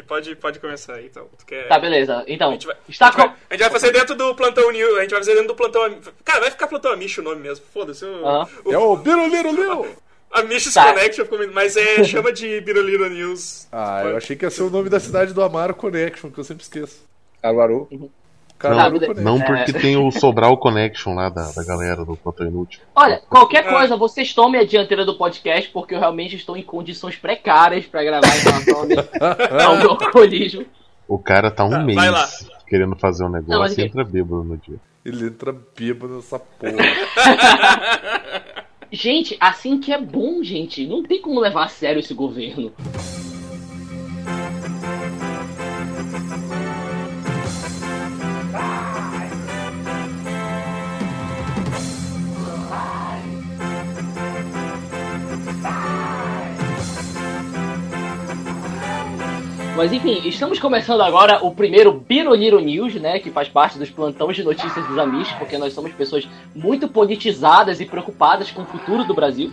Felipe, pode, pode começar aí, então. Tu quer... Tá, beleza. Então, A gente, vai, está a, gente vai, com... a gente vai fazer dentro do plantão New. A gente vai fazer dentro do plantão. Cara, vai ficar plantão Amish o nome mesmo. Foda-se. o- É o Biruliro Liu! Amish's Tá. Connection Mas é, chama de Biruliro News. Ah, eu achei que ia ser o nome da cidade do Amaro Connection, que eu sempre esqueço. Caruaru. Não. Não É. porque tem o Sobral Connection lá da, da galera do Plantão Inútil. Olha, qualquer Ah. coisa, vocês tomem a dianteira do podcast, porque eu realmente estou em condições precárias pra gravar em relação ao meu, alcoolismo. O cara tá um Tá, mês querendo fazer um negócio Não, e aqui- entra bêbado no dia. Ele entra bêbado nessa porra. Gente, assim que é bom, gente. Não tem como levar a sério esse governo. Mas enfim, estamos começando agora o primeiro Biroliro News, né? Que faz parte dos plantões de notícias dos Amish, porque nós somos pessoas muito politizadas e preocupadas com o futuro do Brasil,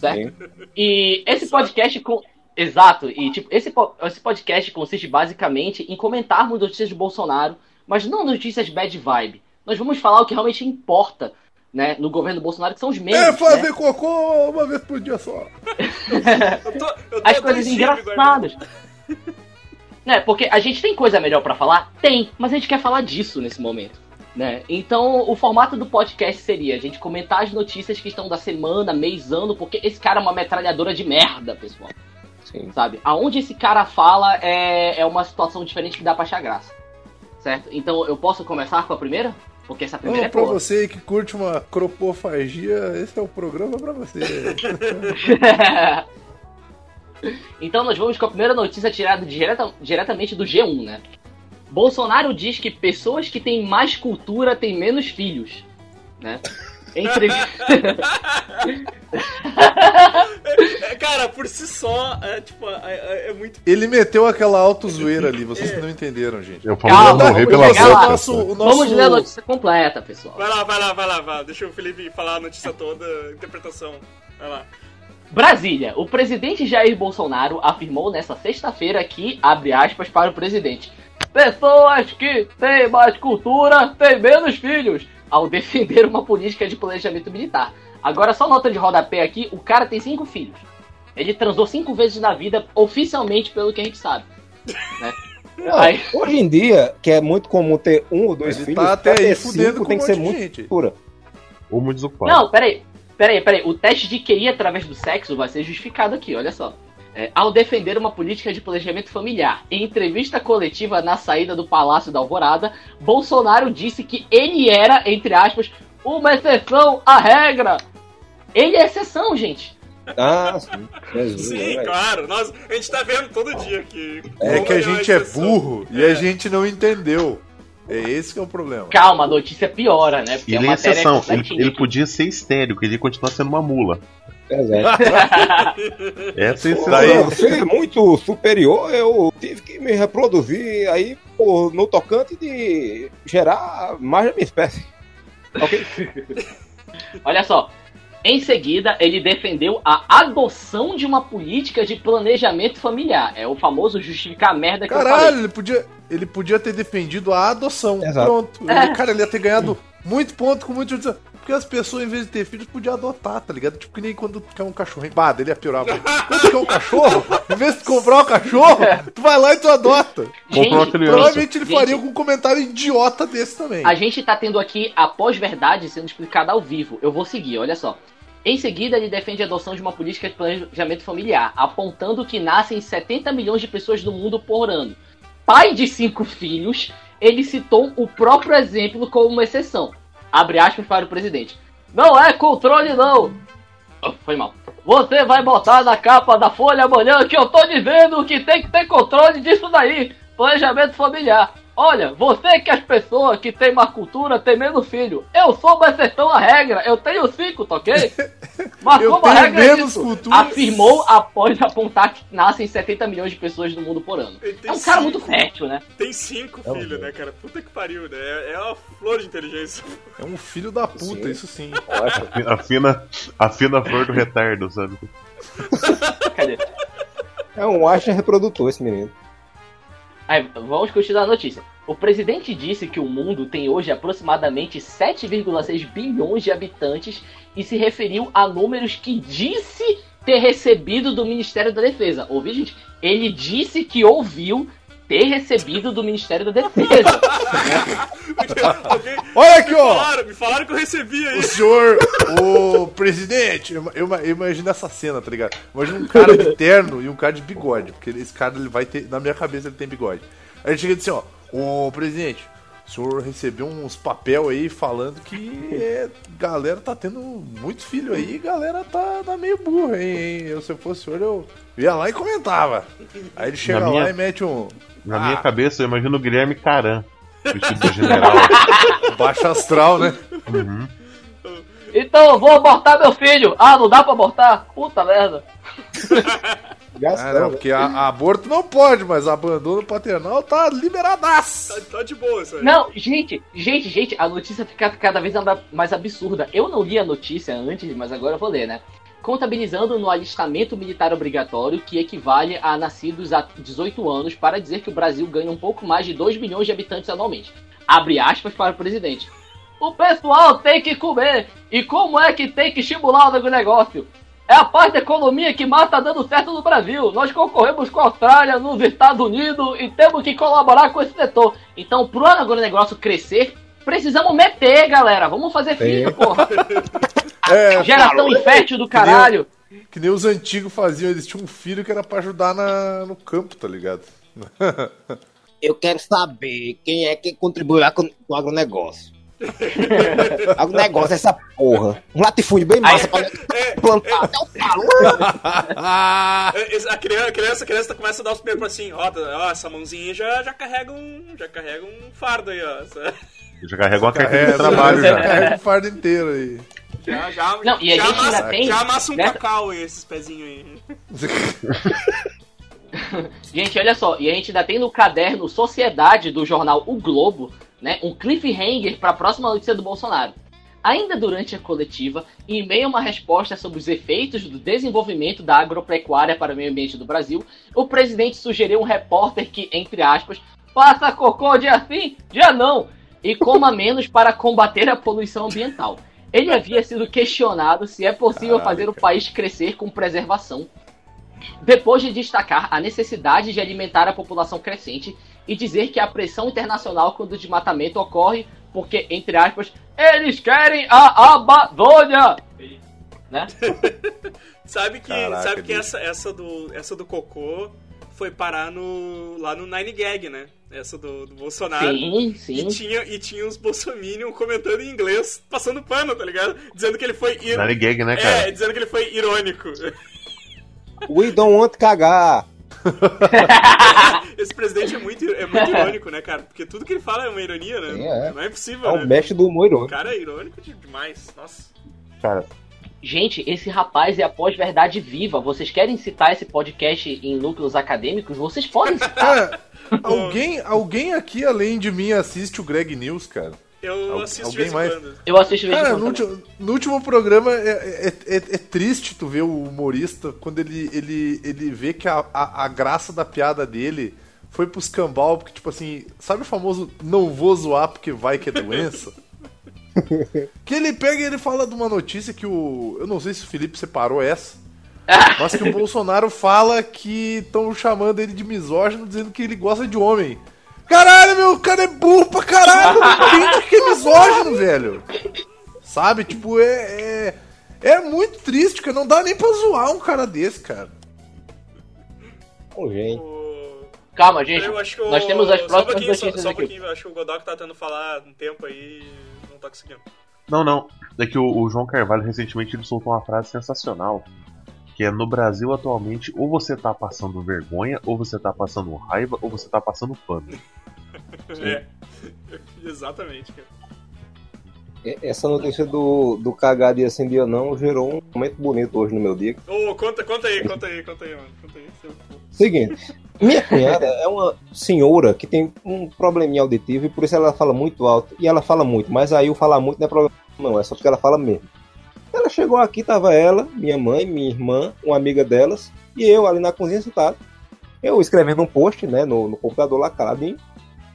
certo? E esse podcast com. Exato, e tipo, esse, po- esse podcast consiste basicamente em comentarmos notícias de Bolsonaro, mas não notícias bad vibe. Nós vamos falar o que realmente importa, né, no governo Bolsonaro, que são os memes. É né? fazer cocô uma vez por dia só. Eu tô, eu tô as coisas engraçadas. Né? Porque a gente tem coisa melhor pra falar? Tem, mas a gente quer falar disso nesse momento. Né? Então, o formato do podcast seria a gente comentar as notícias que estão da semana, mês, ano, porque esse cara é uma metralhadora de merda, pessoal. Sim. Sabe? Aonde esse cara fala é, é uma situação diferente que dá pra achar graça. Certo? Então, eu posso começar com a primeira? Porque essa primeira Não, é pra boa. você que curte uma cropofagia, esse é o programa pra você. então nós vamos com a primeira notícia tirada direta- diretamente do G1, né? Bolsonaro diz que pessoas que têm mais cultura têm menos filhos, né? Entre... É, cara, por si só, é, tipo, é, é- é muito. Ele meteu aquela autozoeira ali, vocês não entenderam, gente. Eu falo Calma, morrer pela boca. nosso, o nosso... Vamos ler a notícia completa, pessoal. Vai lá, vai lá, vai lá, vai lá. Deixa o Felipe falar a notícia toda, a interpretação. Vai lá. Brasília. O presidente Jair Bolsonaro afirmou nesta sexta-feira que, abre aspas para o presidente, pessoas que têm mais cultura têm menos filhos, ao defender uma política de planejamento militar. Agora, só nota de rodapé aqui, o cara tem cinco filhos. Ele transou cinco vezes na vida, oficialmente, pelo que a gente sabe. Né? Não, Aí- Hoje em dia, que é muito comum ter um ou dois Ele filhos, tá até aí cinco tem que ser muito cultura. Ou muito desocupado. Não, peraí. Peraí, peraí. O teste de QI através do sexo vai ser justificado aqui, olha só. É, ao defender uma política de planejamento familiar, em entrevista coletiva na saída do Palácio da Alvorada, Bolsonaro disse que ele era, entre aspas, uma exceção à regra. Ele é exceção, gente. Ah, sim. Jesus, Sim, né, velho? claro. Nós, a gente tá vendo todo dia que. É que a uma gente é exceção. burro e a gente não entendeu. É esse que é o problema. Calma, a notícia piora, né? Porque E ele a é matéria exceção. ele, ele podia ser estéreo, que ele ia continuar sendo uma mula. Exato. Essa é a exceção. Ser muito superior, eu tive que me reproduzir aí por, no tocante de gerar mais da minha espécie. Ok? Olha só. Em seguida, ele defendeu a adoção de uma política de planejamento familiar. É o famoso justificar a merda que eu falei. Caralho, ele podia, ele podia ter defendido a adoção. Exato. Pronto. É. Ele, cara, ele ia ter ganhado muito ponto com muito. Porque as pessoas, em vez de ter filhos, podiam adotar, tá ligado? Tipo que nem quando tu quer um cachorro. Bah, ele ia piorar. Quando tu quer um cachorro, em vez de comprar um cachorro, tu vai lá e tu adota. Gente. Provavelmente ele Gente. faria com um comentário idiota desse também. A gente tá tendo aqui a pós-verdade sendo explicada ao vivo. Eu vou seguir, olha só. Em seguida, ele defende a adoção de uma política de planejamento familiar, apontando que nascem 70 milhões de pessoas no mundo por ano. Pai de cinco filhos, ele citou o próprio exemplo como uma exceção. Abre aspas para o presidente. Não é controle, não! Oh, foi mal. Você vai botar na capa da Folha amanhã que eu tô dizendo que tem que ter controle disso daí. Planejamento familiar. Olha, você que as pessoas que têm mais cultura têm menos filho. Eu sou uma exceção à regra. Eu tenho cinco, tá ok? Mas Eu como a regra é isso, cultura. afirmou após apontar que nascem 70 milhões de pessoas no mundo por ano. Tem É um cara cinco. muito fértil, né? Tem cinco É um filhos, né, cara? Puta que pariu, né? É é uma flor de inteligência. É um filho da puta, Sim. isso sim. A fina, a fina flor do retardo, sabe? Cadê? É um Einstein reprodutor esse menino. Aí, vamos continuar a notícia. O presidente disse que o mundo tem hoje aproximadamente 7,6 bilhões de habitantes e se referiu a números que disse ter recebido do Ministério da Defesa. Ouviu, gente? Ele disse que ouviu ter recebido do Ministério da Defesa. Alguém- Olha aqui, me ó. falaram, me falaram que eu recebi O aí. senhor, o presidente, eu, eu- eu imagino essa cena, tá ligado? Imagina um cara de terno e um cara de bigode, porque esse cara ele vai ter, na minha cabeça ele tem bigode. Aí ele chega e diz assim, ó, ô presidente, o senhor recebeu uns papel aí falando que é, galera tá tendo muito filho aí, e galera tá, tá meio burra, hein, hein? Eu, se eu fosse o senhor, eu ia lá e comentava. Aí ele chega Na lá minha- e mete um Na minha cabeça, eu imagino o Guilherme Caran, vestido de general. baixo astral, né? então eu vou abortar meu filho. Ah, não dá pra abortar? Puta merda. Ah, Gastão, não, né? porque a, a aborto não pode, mas abandono paternal tá liberadaço. Tá, tá de boa isso aí. Não, gente, gente, gente, a notícia fica cada vez mais absurda. Eu não li a notícia antes, mas agora eu vou ler, né? Contabilizando no alistamento militar obrigatório, que equivale a nascidos há 18 anos, para dizer que o Brasil ganha um pouco mais de 2 milhões de habitantes anualmente. Abre aspas para o presidente. O pessoal tem que comer. E como é que tem que estimular o negócio? É a parte da economia que mais tá dando certo no Brasil. Nós concorremos com a Austrália, nos Estados Unidos e temos que colaborar com esse setor. Então, pro agronegócio crescer, precisamos meter, galera. Vamos fazer filho, porra. É, Geração infértil do caralho. Que nem os antigos faziam, eles tinham um filho que era pra ajudar na, no campo, tá ligado? Eu quero saber quem é que contribuirá com, com o agronegócio. agronegócio, essa porra. Um latifúndio bem massa pra plantar até o talo. É, A criança, a criança, a criança começa a dar os primeiros passinhos. Ó, ó, essa mãozinha já, já carrega um. Já carrega um fardo aí, ó. Essa- Já carrega uma carteira É, de trabalho já. Carrega o fardo inteiro aí. Já, já, Não, e a já gente ainda amassa, tem, Já amassa um né? cacau aí, esses pezinhos aí. Gente, olha só, e a gente ainda tem no caderno Sociedade do jornal O Globo, né, um cliffhanger para a próxima notícia do Bolsonaro. Ainda durante a coletiva, em meio a uma resposta sobre os efeitos do desenvolvimento da agropecuária para o meio ambiente do Brasil, o presidente sugeriu a um repórter que, entre aspas, faça cocô dia sim, dia não, e coma menos para combater a poluição ambiental. Ele havia sido questionado se é possível Caralho, fazer o país crescer com preservação depois de destacar a necessidade de alimentar a população crescente e dizer que a pressão internacional quando o desmatamento ocorre porque, entre aspas, eles querem a Amazônia! Né? Sabe que, Caraca, sabe que bicho. essa, essa, do, essa do cocô foi parar no, lá no Nine Gag, né? Essa do, do Bolsonaro. Sim, E sim. tinha, e tinha uns bolsominion comentando em inglês, passando pano, tá ligado? Dizendo que ele foi... ir- Nine gag, né, É, cara? dizendo que ele foi irônico. We don't want cagar. Esse presidente é muito, é muito irônico, né, cara? Porque tudo que ele fala é uma ironia, né? É, é. Não é possível, É o né? mestre do humor O irônico. cara é irônico de- demais. Nossa. Cara, Gente, esse rapaz é a pós-verdade viva. Vocês querem citar esse podcast em núcleos acadêmicos? Vocês podem citar. Cara, alguém, alguém aqui além de mim assiste o Greg News, cara? Eu Al- assisto alguém mais? quando. Eu assisto Cara, no, no último programa é, é- é- é triste tu ver o humorista quando ele, ele, ele vê que a, a, a graça da piada dele foi pros cambal, porque, tipo assim, sabe o famoso não vou zoar porque vai que é doença? que ele pega e ele fala de uma notícia que o. Eu não sei se o Felipe separou essa. Mas que o Bolsonaro fala que estão chamando ele de misógino, dizendo que ele gosta de homem. Caralho, meu, o cara é burro pra caralho, não entende que é misógino, velho. Sabe? Tipo, é, é. É muito triste, cara. Não dá nem pra zoar um cara desse, cara. Ô, gente. Calma, gente. Eu acho que o... Nós temos as só um próximas pouquinho, só, notícias só um aqui. acho que o Godok tá tentando falar um tempo aí não tá conseguindo. não, não. É que o, o João Carvalho recentemente ele soltou uma frase sensacional. Que é no Brasil atualmente, ou você tá passando vergonha, ou você tá passando raiva, ou você tá passando pano. É. Exatamente, cara. E- Essa notícia do, do cagar dia sim dia não gerou um momento bonito hoje no meu dia. Ô, conta, conta aí, conta aí, conta aí, mano. Conta aí. seu- Seguinte, minha cunhada é uma senhora que tem um probleminha auditivo e por isso ela fala muito alto. E ela fala muito, mas aí o falar muito não é problema, não, é só porque ela fala mesmo. Ela chegou aqui, tava ela, minha mãe, minha irmã, uma amiga delas, e eu ali na cozinha sentado. Eu escrevendo um post, né, no, no computador lá caladinho,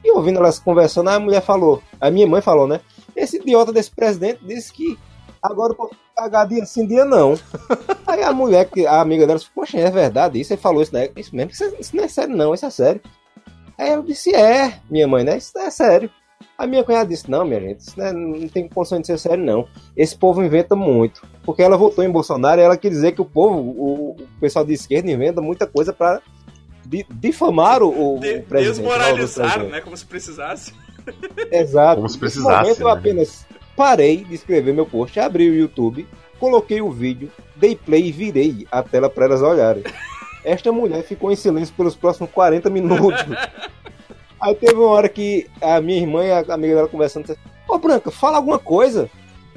e ouvindo elas conversando, a mulher falou, a minha mãe falou, né? Esse idiota desse presidente disse que agora eu posso pagar dia sim, dia não. Aí a mulher, que a amiga dela, disse, poxa, é verdade isso? Ele falou isso, né? Isso mesmo, isso, isso não é sério, não, isso é sério. Aí ela disse, é, minha mãe, né? Isso é sério. A minha cunhada disse, não, minha gente, isso não, é, não tem condição de ser sério, não. Esse povo inventa muito. Porque ela votou em Bolsonaro e ela quer dizer que o povo, o, o pessoal de esquerda inventa muita coisa para difamar o, de, o presidente. Desmoralizar, né? Como se precisasse. Exato. Como se precisasse. momento eu né? apenas parei de escrever meu post, abri o YouTube, coloquei o vídeo, dei play e virei a tela para elas olharem. Esta mulher ficou em silêncio pelos próximos 40 minutos. Aí teve uma hora que a minha irmã e a amiga dela conversando, disse, ô Branca, fala alguma coisa.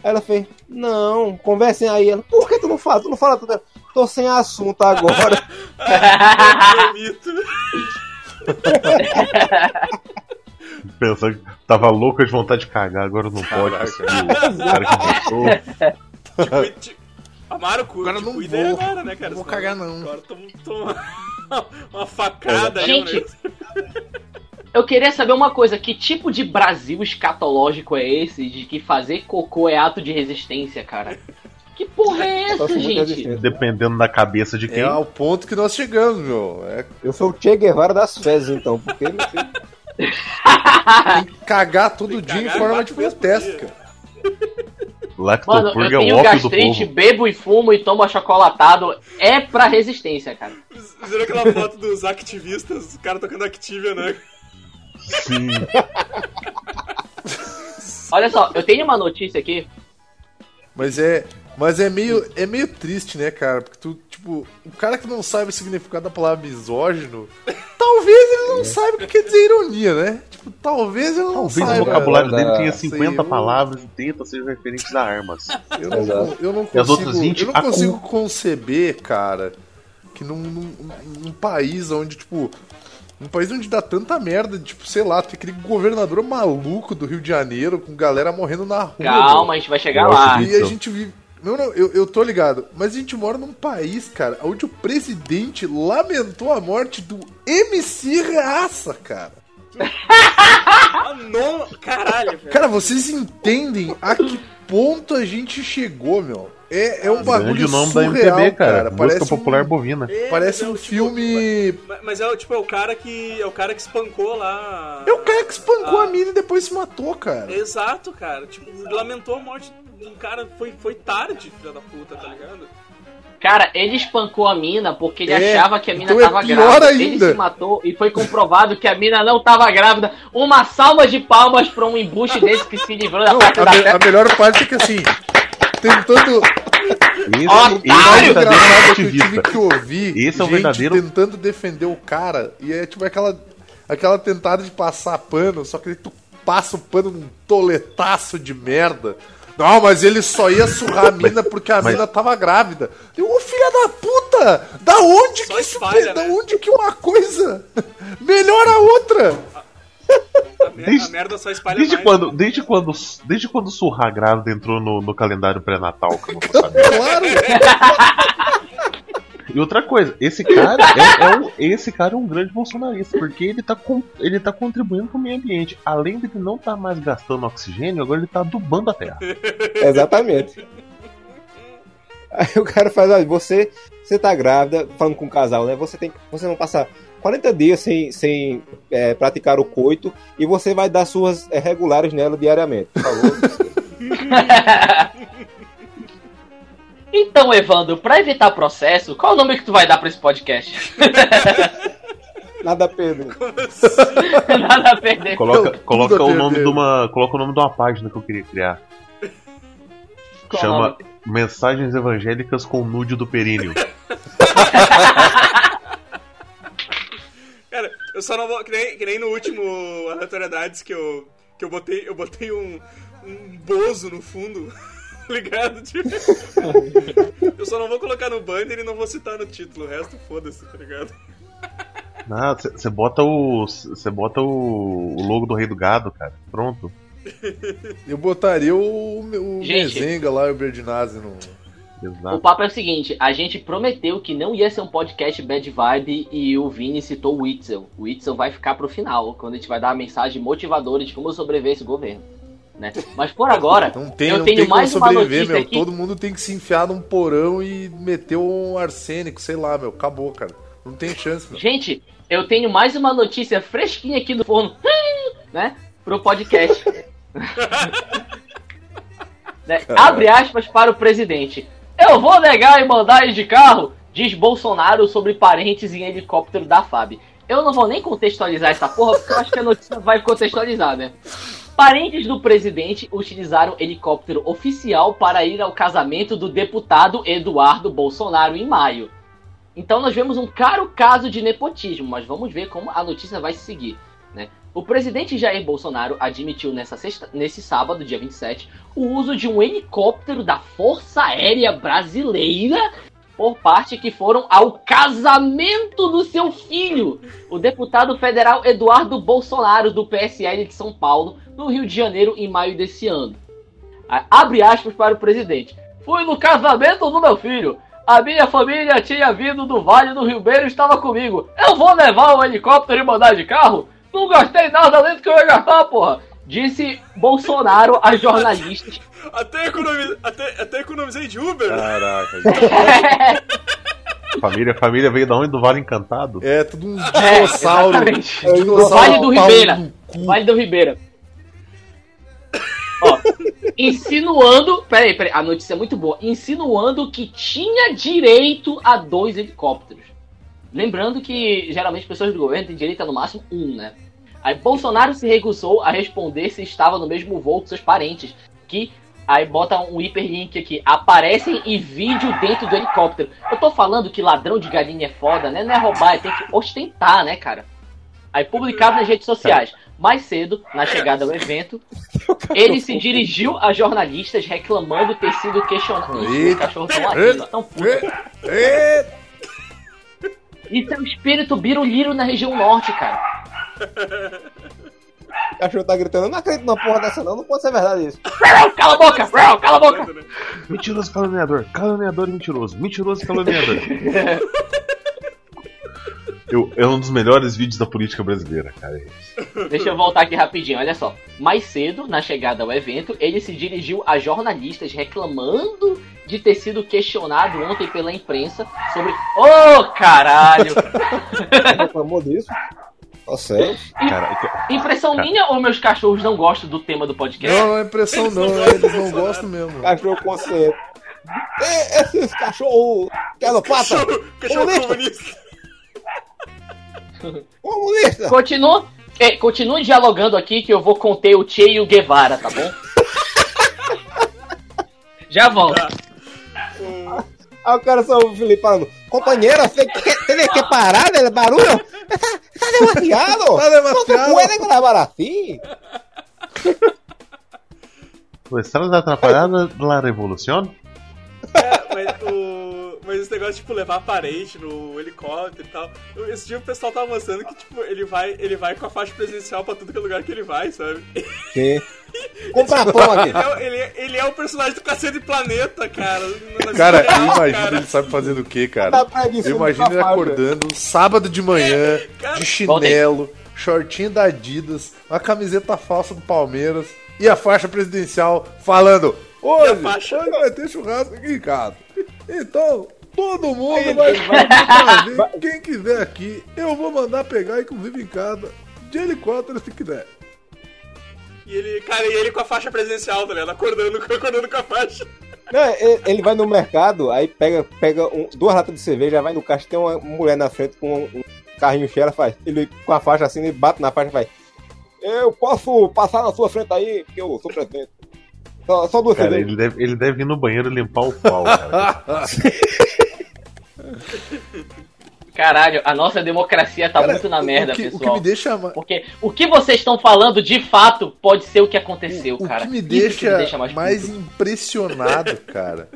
Aí ela fez, não, conversem aí. Ela, por que tu não fala? Tu não fala tudo. Tô sem assunto agora. Pensando que tava louca de vontade de cagar, agora não pode. o cara que te- Amaro, cu, Agora te não cuida vou. agora, né, cara? Não vou Senão cagar, não. Agora toma, toma uma facada aí, Gente? Eu queria saber uma coisa, que tipo de Brasil escatológico é esse de que fazer cocô é ato de resistência, cara? Que porra é essa, gente? Dependendo da cabeça de quem. É ao ponto que nós chegamos, meu. É Eu sou o Che Guevara das fezes, então, porque tem que cagar todo que dia em forma de protesto, cara. Mano, Lactopurga eu é o tenho ópio do gastrite, povo. bebo e fumo e tomo achocolatado. É pra resistência, cara. Viram aquela foto dos activistas, os caras tocando Activia, né? Sim. Olha só, eu tenho uma notícia aqui. Mas é, mas é meio, é meio triste, né, cara? Porque tu, tipo, o cara que não sabe o significado da palavra misógino, talvez ele não saiba o que quer dizer ironia, né? Tipo, talvez ele não Talvez o saiba. vocabulário da- dele tenha sei, 50 eu- palavras e 30 sejam referentes a armas. Eu não, Exato. eu não E as outras consigo, 20, eu não a consigo conceber, cara, que num, num, num país onde, tipo, um país onde dá tanta merda, tipo, sei lá, tem aquele governador maluco do Rio de Janeiro com galera morrendo na rua. Calma, meu. a gente vai chegar Eu lá. E a gente vive. Não, não, eu, eu tô ligado. Mas a gente mora num país, cara, onde o presidente lamentou a morte do MC Raça, cara. Ah, não! Caralho, velho. Cara, vocês entendem a que ponto a gente chegou, meu? É, é um Grande bagulho nome da surreal, MPB, cara. Música Parece popular um, bovina. É, parece é um o tipo- filme... Mas- Mas é o tipo, é o cara que. É o cara que espancou lá. É o cara que espancou Ah. a mina e depois se matou, cara. Exato, cara. Tipo, lamentou a morte de um cara. Foi, foi tarde, filha da puta, tá ligado? Cara, ele espancou a mina porque ele É, achava que a mina então é tava pior grávida. Ele ainda. se matou e foi comprovado que a mina não tava grávida. Uma salva de palmas pra um embuste desse que se livrou da Não, parte a, da me- a melhor parte é que assim, tentando. Otário! esse é verdadeiro é que eu tive ativista. que ouvir Esse é o gente verdadeiro- tentando defender o cara. E é tipo aquela, aquela tentada de passar pano, só que tu passa o pano num toletaço de merda. Não, mas ele só ia surrar a mina porque a mas- mina tava grávida. Eu, Ô filha da puta! Da onde Só que isso espalha, Da né? onde que uma coisa melhora a outra? A, mer- Desde- a merda só espalha Desde mais. quando, desde quando, desde quando surrar grávida entrou no, no calendário pré-natal, que eu não vou saber. Claro! E outra coisa, esse cara é, é um, esse cara é um grande bolsonarista, porque ele tá, com, ele tá contribuindo com o meio ambiente. Além de ele não tá mais gastando oxigênio, agora ele tá adubando a terra. Exatamente. Aí o cara faz, olha, você, você tá grávida, falando com o casal, né? Você tem você não passar 40 dias sem, sem é, praticar o coito e você vai dar suas é, regulares nela diariamente, por favor. Então, Evandro, pra evitar processo, qual o nome que tu vai dar pra esse podcast? Nada a perder. Nada a perder. Coloca, coloca o nome perder. de uma, coloca o nome de uma página que eu queria criar. Qual Chama nome? Mensagens Evangélicas com Nude do Períneo. Eu só não vou. Que nem, que nem no último Aleatoriedades que eu. Que eu botei. Eu botei um. Um bozo no fundo. Ligado? Tipo. eu só não vou colocar no banner e não vou citar no título. O resto, foda-se, tá ligado? Você bota o. Você bota o, o logo do Rei do Gado, cara. Pronto. Eu botaria o, o. Mezenga lá, o Berdinazzi no. O Exato. papo é o seguinte, a gente prometeu que não ia ser um podcast bad vibe e o Vini citou o Witzel. O Witzel vai ficar pro final, quando a gente vai dar a mensagem motivadora de como sobreviver esse governo. Né? Mas por agora, Não tem, eu não tenho tem como mais uma sobreviver, meu. aqui. Todo mundo tem que se enfiar num porão e meter um arsênico, sei lá, meu. Acabou, cara. Não tem chance, meu. Gente, eu tenho mais uma notícia fresquinha aqui do forno, né? Pro podcast. Né, Abre aspas para o presidente. Eu vou negar e mandar ir de carro, diz Bolsonaro sobre parentes em helicóptero da FAB. Eu não vou nem contextualizar essa porra, porque eu acho que a notícia vai contextualizar, né? Parentes do presidente utilizaram helicóptero oficial para ir ao casamento do deputado Eduardo Bolsonaro em maio. Então nós vemos um claro caso de nepotismo, mas vamos ver como a notícia vai se seguir. Né? O presidente Jair Bolsonaro admitiu nessa sexta, nesse sábado, dia 27, o uso de um helicóptero da Força Aérea Brasileira por parte que foram ao casamento do seu filho, o deputado federal Eduardo Bolsonaro, do PSL de São Paulo, no Rio de Janeiro, em maio desse ano. Abre aspas para o presidente. Fui no casamento do meu filho. A minha família tinha vindo do Vale do Rio Beiro e estava comigo. Eu vou levar o helicóptero e mandar de carro? Não gastei nada além do que eu ia gastar, porra. Disse Bolsonaro a jornalistas. Até, economi... até, até economizei de Uber. Caraca, gente. Família, família veio da onde? Do Vale Encantado? É, tudo uns É, dinossauros. exatamente. dinossauro Vale do Ribeira. cu. Vale do Ribeira. Ó, insinuando. Peraí, peraí, a notícia é muito boa. Insinuando que tinha direito a dois helicópteros. Lembrando que geralmente pessoas do governo têm direito a no máximo um, né? Aí Bolsonaro se recusou a responder se estava no mesmo voo com seus parentes. Que aí bota um hiperlink aqui. Aparecem em vídeo dentro do helicóptero. Eu tô falando que ladrão de galinha é foda, né? Não é roubar, é ter que ostentar, né, cara? Aí publicado nas redes sociais. Mais cedo, na chegada ao evento, ele se dirigiu a jornalistas reclamando ter sido questionado. Ih, Os cachorros estão latindo, estão putos. É um espírito biruliro na região norte, cara. O cachorro tá gritando, eu não acredito numa porra dessa não, não pode ser verdade isso. Cala a boca, cala a boca. Mentiroso caluniador, caluniador e mentiroso, mentiroso caluniador. Eu, é um dos melhores vídeos da política brasileira, cara. Deixa eu voltar aqui rapidinho, olha só. Mais cedo, na chegada ao evento, ele se dirigiu a jornalistas reclamando de ter sido questionado ontem pela imprensa sobre. Ô, caralho! Reclamou disso? Tá sério? Cara, Impressão Cara. minha ou meus cachorros não gostam do tema do podcast? Não, não é impressão não, é, eles não gostam mesmo. Cachorro consciente. E, esses cachorros quebra pata, Cachorro, cachorro Comunista. comunista. Continua, é, continue dialogando aqui que eu vou conter o Che e o Guevara, tá bom? Já volto. Aí o cara só o Felipe falando, companheiro, você quer, tem que parar de barulho? Está, está demasiado. Tá demasiado. Não se puede grabar assim. o Estrada Atrapalhada da Revolução? É, mas, o... mas esse negócio de tipo, levar parente no helicóptero e tal. Esse dia o pessoal tava mostrando que tipo, ele vai, ele vai com a faixa presidencial pra tudo que é lugar que ele vai, sabe? Sim. Comprar pão aqui. Ele é, ele, é- ele é o personagem do Cacete Planeta, cara. Cara, real, imagina cara. ele sabe fazendo o que, cara? Eu imagino ele acordando sábado de manhã, cara. de chinelo, shortinho da Adidas, uma camiseta falsa do Palmeiras e a faixa presidencial falando: Hoje, a faixa? hoje vai ter churrasco aqui em casa. Então, todo mundo vai vai vir. Quem quiser aqui, eu vou mandar pegar, inclusive em casa, de helicóptero se quiser. E ele, cara, e ele com a faixa presidencial, tá ligado? Acordando, acordando com a faixa. Não, ele, ele vai no mercado, aí pega, pega um- duas latas de cerveja, vai no caixa, tem uma mulher na frente com um, carrinho cheio, ela faz. Ele com a faixa assim, ele bate na faixa e faz. Eu posso passar na sua frente aí, porque eu sou presidente. Só, só duas Cara, cervejas. ele deve, ele deve ir no banheiro limpar o pau, cara. Caralho, a nossa democracia tá Cara, muito na o- merda, o que, O que pessoal. me deixa Porque o que vocês estão falando de fato pode ser o que aconteceu, o cara. que me Isso deixa, mais, mais, impressionado, cara,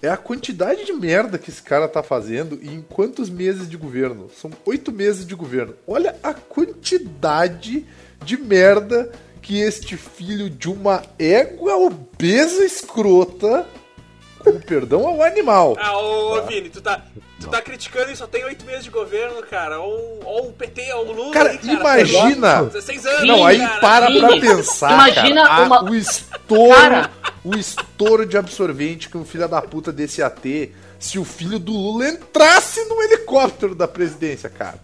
é a quantidade de merda que esse cara tá fazendo e em quantos meses de governo? São oito meses de governo. Olha a quantidade de merda que este filho de uma égua obesa escrota O perdão ao animal. Ah, ô, ô Vini, tu tá, tu tá criticando e só tem oito meses de governo, cara. Ou, ou o PT, ou o Lula. Cara, aí, cara imagina. 16 anos. Não, aí cara. para pra Vini, pensar. imagina cara, a- uma- o estouro. Cara. O estouro de absorvente que um filho da puta desse ia ter se o filho do Lula entrasse no helicóptero da presidência, cara.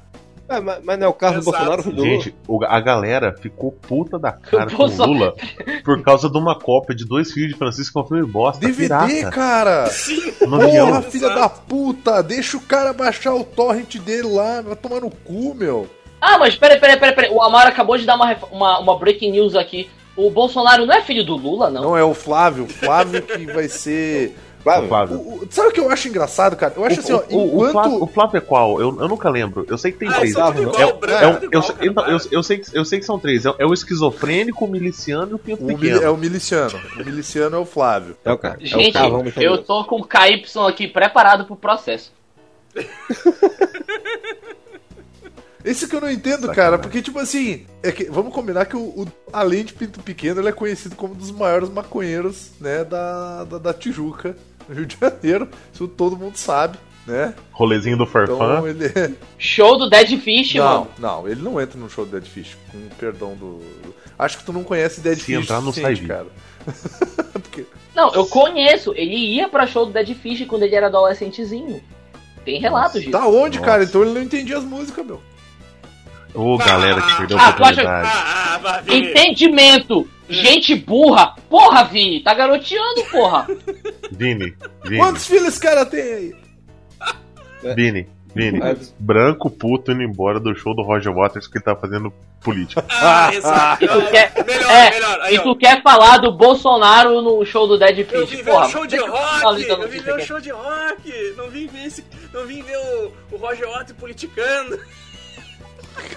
É, mas, mas não é o caso do Exato. Bolsonaro, filho do? Gente, a galera ficou puta da cara O com o Bolsonaro- Lula por causa de uma cópia de dois filhos de Francisco com um filme bosta. DVD, pirata, cara. Sim. Porra, filha da puta. Deixa o cara baixar o torrent dele lá. Vai tomar no cu, meu. Ah, mas peraí, peraí, peraí, peraí. O Amaro acabou de dar uma, uma, uma breaking news aqui. O Bolsonaro não é filho do Lula, não? Não é o Flávio. O Flávio que vai ser. Flávio, Flávio. O- o- sabe o que eu acho engraçado, cara? Eu acho assim, ó, o, o, o, enquanto. Flávio, o Flávio é qual? Eu, eu nunca lembro. Eu sei que tem Ah, três. é igual, É, é é um- eu, igual, sei- cara, vai. eu, eu sei, que- eu sei que são três. É, é o esquizofrênico, o miliciano e o pinto pequeno. é o miliciano. O miliciano é o Flávio. É o cara. é Gente, carvão eu tô com o KY aqui preparado pro processo. Esse que eu não entendo, cara, porque, tipo assim, é que, vamos combinar que o, o- além de Pinto Pequeno, ele é conhecido como um dos maiores maconheiros, né, da, da, da Tijuca, no Rio de Janeiro. Isso todo mundo sabe, né? Rolezinho do Farfã. Então ele é. Show do Dead Fish, Não, mano. não, ele não entra no show do Dead Fish, com perdão do. Acho que tu não conhece Dead Se Fish. entrar, não suficiente, sai cara. porque, Não, eu conheço. Ele ia pra show do Dead Fish quando ele era adolescentezinho. Tem relatos disso. tá onde, Nossa. cara? Então ele não entendia as músicas, meu. Ô, galera que perdeu Ah, a acha- oportunidade. Ah, ah, Vini. Entendimento! Gente burra! Porra, Vini! Tá garoteando, porra! Vini, Vini, Quantos filhos esse cara tem aí? Vini, Vini. É. Branco puto indo embora do show do Roger Waters que ele tá fazendo política. Ah, exato. E tu quer- Melhor, é, melhor. Aí, e ó. tu quer falar do Bolsonaro no show do Dead Eu Fish, vim ver porra? um show de eu rock, eu vim ver um aqui. show de rock, não vim ver esse, não vim ver o, o Roger Waters politicando.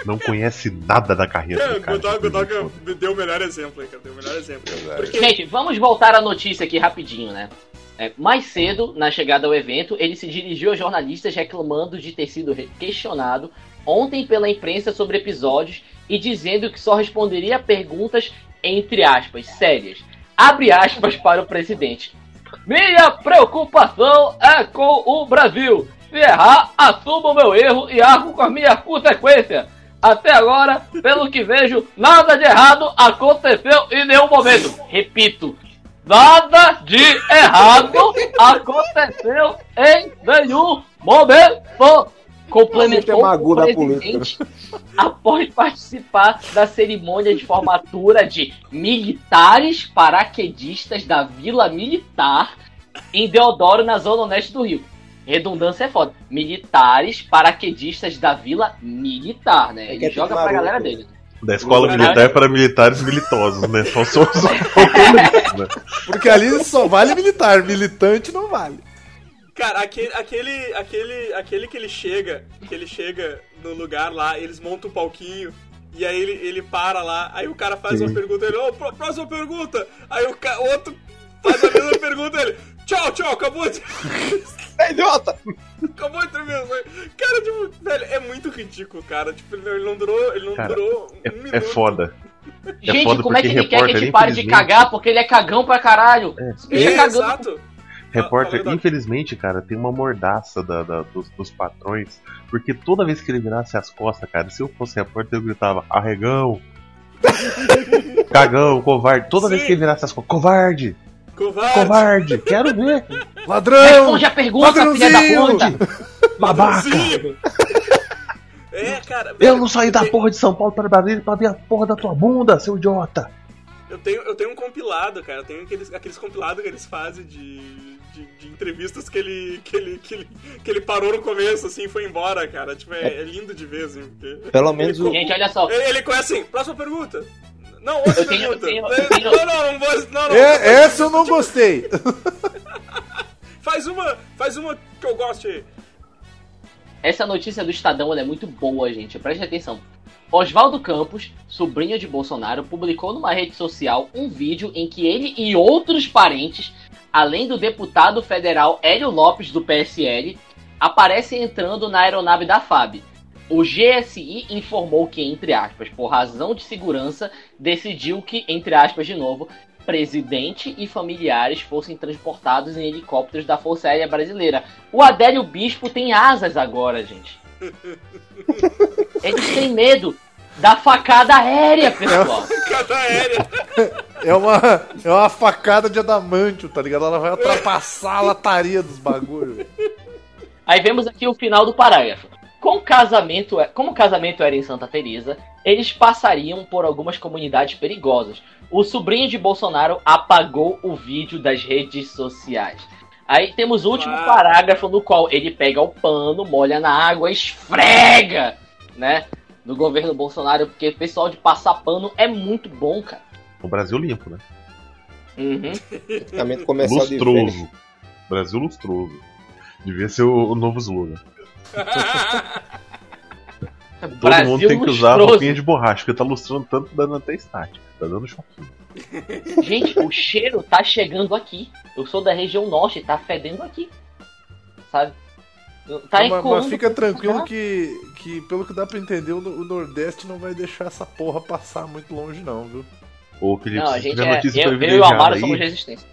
Não conhece nada da carreira É, do cara. Godoka me deu o melhor exemplo aí, cara, deu o melhor exemplo. Gente, vamos voltar à notícia aqui rapidinho, né? É, mais cedo, na chegada ao evento, ele se dirigiu aos jornalistas reclamando de ter sido questionado ontem pela imprensa sobre episódios e dizendo que só responderia a perguntas, entre aspas, sérias. Abre aspas para o presidente. Minha preocupação é com o Brasil. Se errar, assumo o meu erro e arco com a minha consequência. Até agora, pelo que vejo, nada de errado aconteceu em nenhum momento. Repito, nada de errado aconteceu em nenhum momento. Complementou o presidente após participar da cerimônia de formatura de militares paraquedistas da Vila Militar em Deodoro, na zona oeste do Rio. Redundância é foda. Militares paraquedistas da Vila Militar, né? É Ele é joga pra galera dele. Da escola militar para militares militosos, né? Só faltando isso, né? Porque ali só vale militar, militante não vale. Cara, aquele, aquele, aquele, aquele que ele chega, que ele chega no lugar lá, eles montam um palquinho, e aí ele, ele para lá, aí o cara faz uma pergunta, ele, ô, pró- próxima pergunta! Aí o ca- outro faz a mesma pergunta, ele, tchau, tchau, acabou de... É idiota! Acabou a entrevista. Cara, tipo, velho, é muito ridículo, cara. Tipo, ele não- durou, ele não Cara, durou um É, minuto. é foda. Gente, foda como é que ele quer que a gente pare de cagar? Porque ele é cagão pra caralho. É, é cagão. exato. Repórter, Fala- fala- infelizmente, cara, tem uma mordaça da, da- dos, dos patrões, porque toda vez que ele virasse as costas, cara, se eu fosse repórter, eu gritava, arregão, cagão, covarde. Toda vez Sim. que ele virasse as costas, covarde, Covarde. covarde, quero ver, Ladrão! Responde a pergunta, filha da Ladrãozinho! puta. babaca. É, cara. Eu não saí da tenho- porra de São Paulo para Brasília pra ver a porra da tua bunda, seu idiota. Eu tenho, eu tenho um compilado, cara. Eu tenho aqueles, aqueles compilados que eles fazem de, de, de entrevistas que ele, que, ele, que, ele, que ele parou no começo, assim, e foi embora, cara. Tipo, é, é lindo de ver, assim. Porque... Pelo menos o. Ele, Gente, olha só. ele, ele começa assim, próxima pergunta. Não, Eu tenho- tenho- eu tenho- Não, não, não vou. Não, não, É, essa eu não gostei. Faz uma, faz uma que eu goste. Essa notícia do Estadão ela é muito boa, gente. Preste atenção. Oswaldo Campos, sobrinho de Bolsonaro, publicou numa rede social um vídeo em que ele e outros parentes, além do deputado federal Hélio Lopes do PSL, aparecem entrando na aeronave da FAB. O GSI informou que, entre aspas, por razão de segurança, decidiu que, entre aspas de novo, presidente e familiares fossem transportados em helicópteros da Força Aérea Brasileira. O Adélio Bispo tem asas agora, gente. Eles têm medo da facada aérea, pessoal. Cada aérea. É uma, é uma facada de adamantio, tá ligado? Ela vai ultrapassar a lataria dos bagulhos. Aí vemos aqui o final do parágrafo. Com o casamento, como o casamento era em Santa Teresa, eles passariam por algumas comunidades perigosas. O sobrinho de Bolsonaro apagou o vídeo das redes sociais. Aí temos o último Uau. parágrafo no qual ele pega o pano, molha na água, esfrega, né? No governo Bolsonaro, porque o pessoal de passar pano é muito bom, cara. O Brasil limpo, né? Uhum. Lustroso. Brasil lustroso. Devia ser o, o novo slogan. Todo mundo tem que usar a lustroso. roupinha de borracha, porque tá lustrando tanto dando até estática. Tá dando choquinho. Gente, o cheiro tá chegando aqui. Eu sou da região norte, tá fedendo aqui. Sabe? Tá mas, mas fica tranquilo que, que, pelo que dá pra entender, o, o Nordeste não vai deixar essa porra passar muito longe, não, viu? Ô, Felipe, Não, a gente é. Eu, eu e o Amaro aí, somos resistência.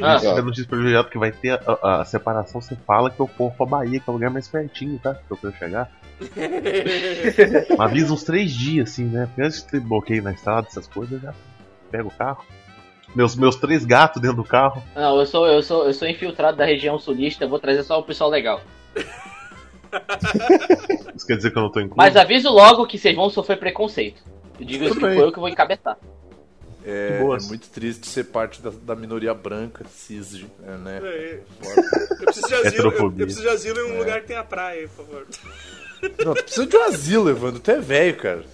Ah, tiver notícia privilegiada que vai ter a, a separação, você fala que eu corro pra Bahia, que é o lugar mais pertinho, tá? Pra eu poder chegar. Avisa uns três dias, assim, né? Porque antes de ter bloqueio na estrada, essas coisas, eu já pego o carro. Meus, meus três gatos dentro do carro. Não, eu sou, eu sou, eu sou infiltrado da região sulista, eu vou trazer só o pessoal legal. Isso quer dizer que eu não tô incluso. Mas aviso logo que vocês vão sofrer preconceito. Eu digo isso Tudo que bem. foi eu que vou encabeçar. É, Que é muito triste ser parte da, da minoria branca, cis, é, né? É, Foda. Eu preciso de asilo, eu, eu preciso de asilo em um lugar que tenha praia, por favor. Não, tu precisa de um asilo, Evandro. Tu é velho, cara.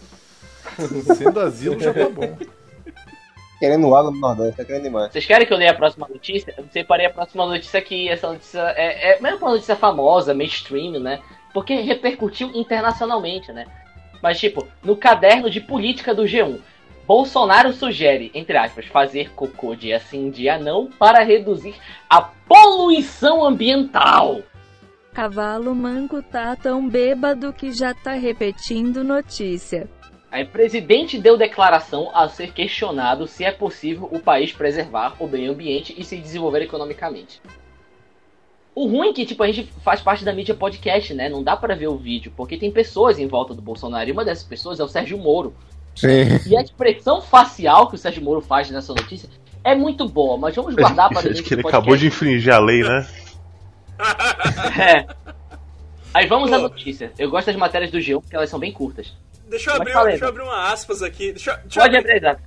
Sendo asilo já tá bom. Querendo água no Nordeste, tá querendo demais. Vocês querem que eu leia a próxima notícia? Eu separei a próxima notícia aqui. Essa notícia é, é mesmo uma notícia famosa, mainstream, né? Porque repercutiu internacionalmente, né? Mas, tipo, no caderno de política do G1, Bolsonaro sugere, entre aspas, fazer cocô dia sim, dia não, para reduzir a poluição ambiental. Cavalo manco tá tão bêbado que já tá repetindo notícia. Aí, presidente deu declaração a ser questionado se é possível o país preservar o meio ambiente e se desenvolver economicamente. O ruim é que, tipo, a gente faz parte da mídia podcast, né? Não dá pra ver o vídeo, porque tem pessoas em volta do Bolsonaro, e uma dessas pessoas é o Sérgio Moro. Sim. E a expressão facial que o Sérgio Moro faz nessa notícia é muito boa, mas vamos guardar para o Acho que ele acabou de infringir a lei, né? É. Aí vamos à Pô. notícia. Eu gosto das matérias do G1 porque elas são bem curtas. Deixa eu abrir, deixa eu abrir uma aspas aqui. Deixa, eu- deixa eu Pode abrir- abrir, exato.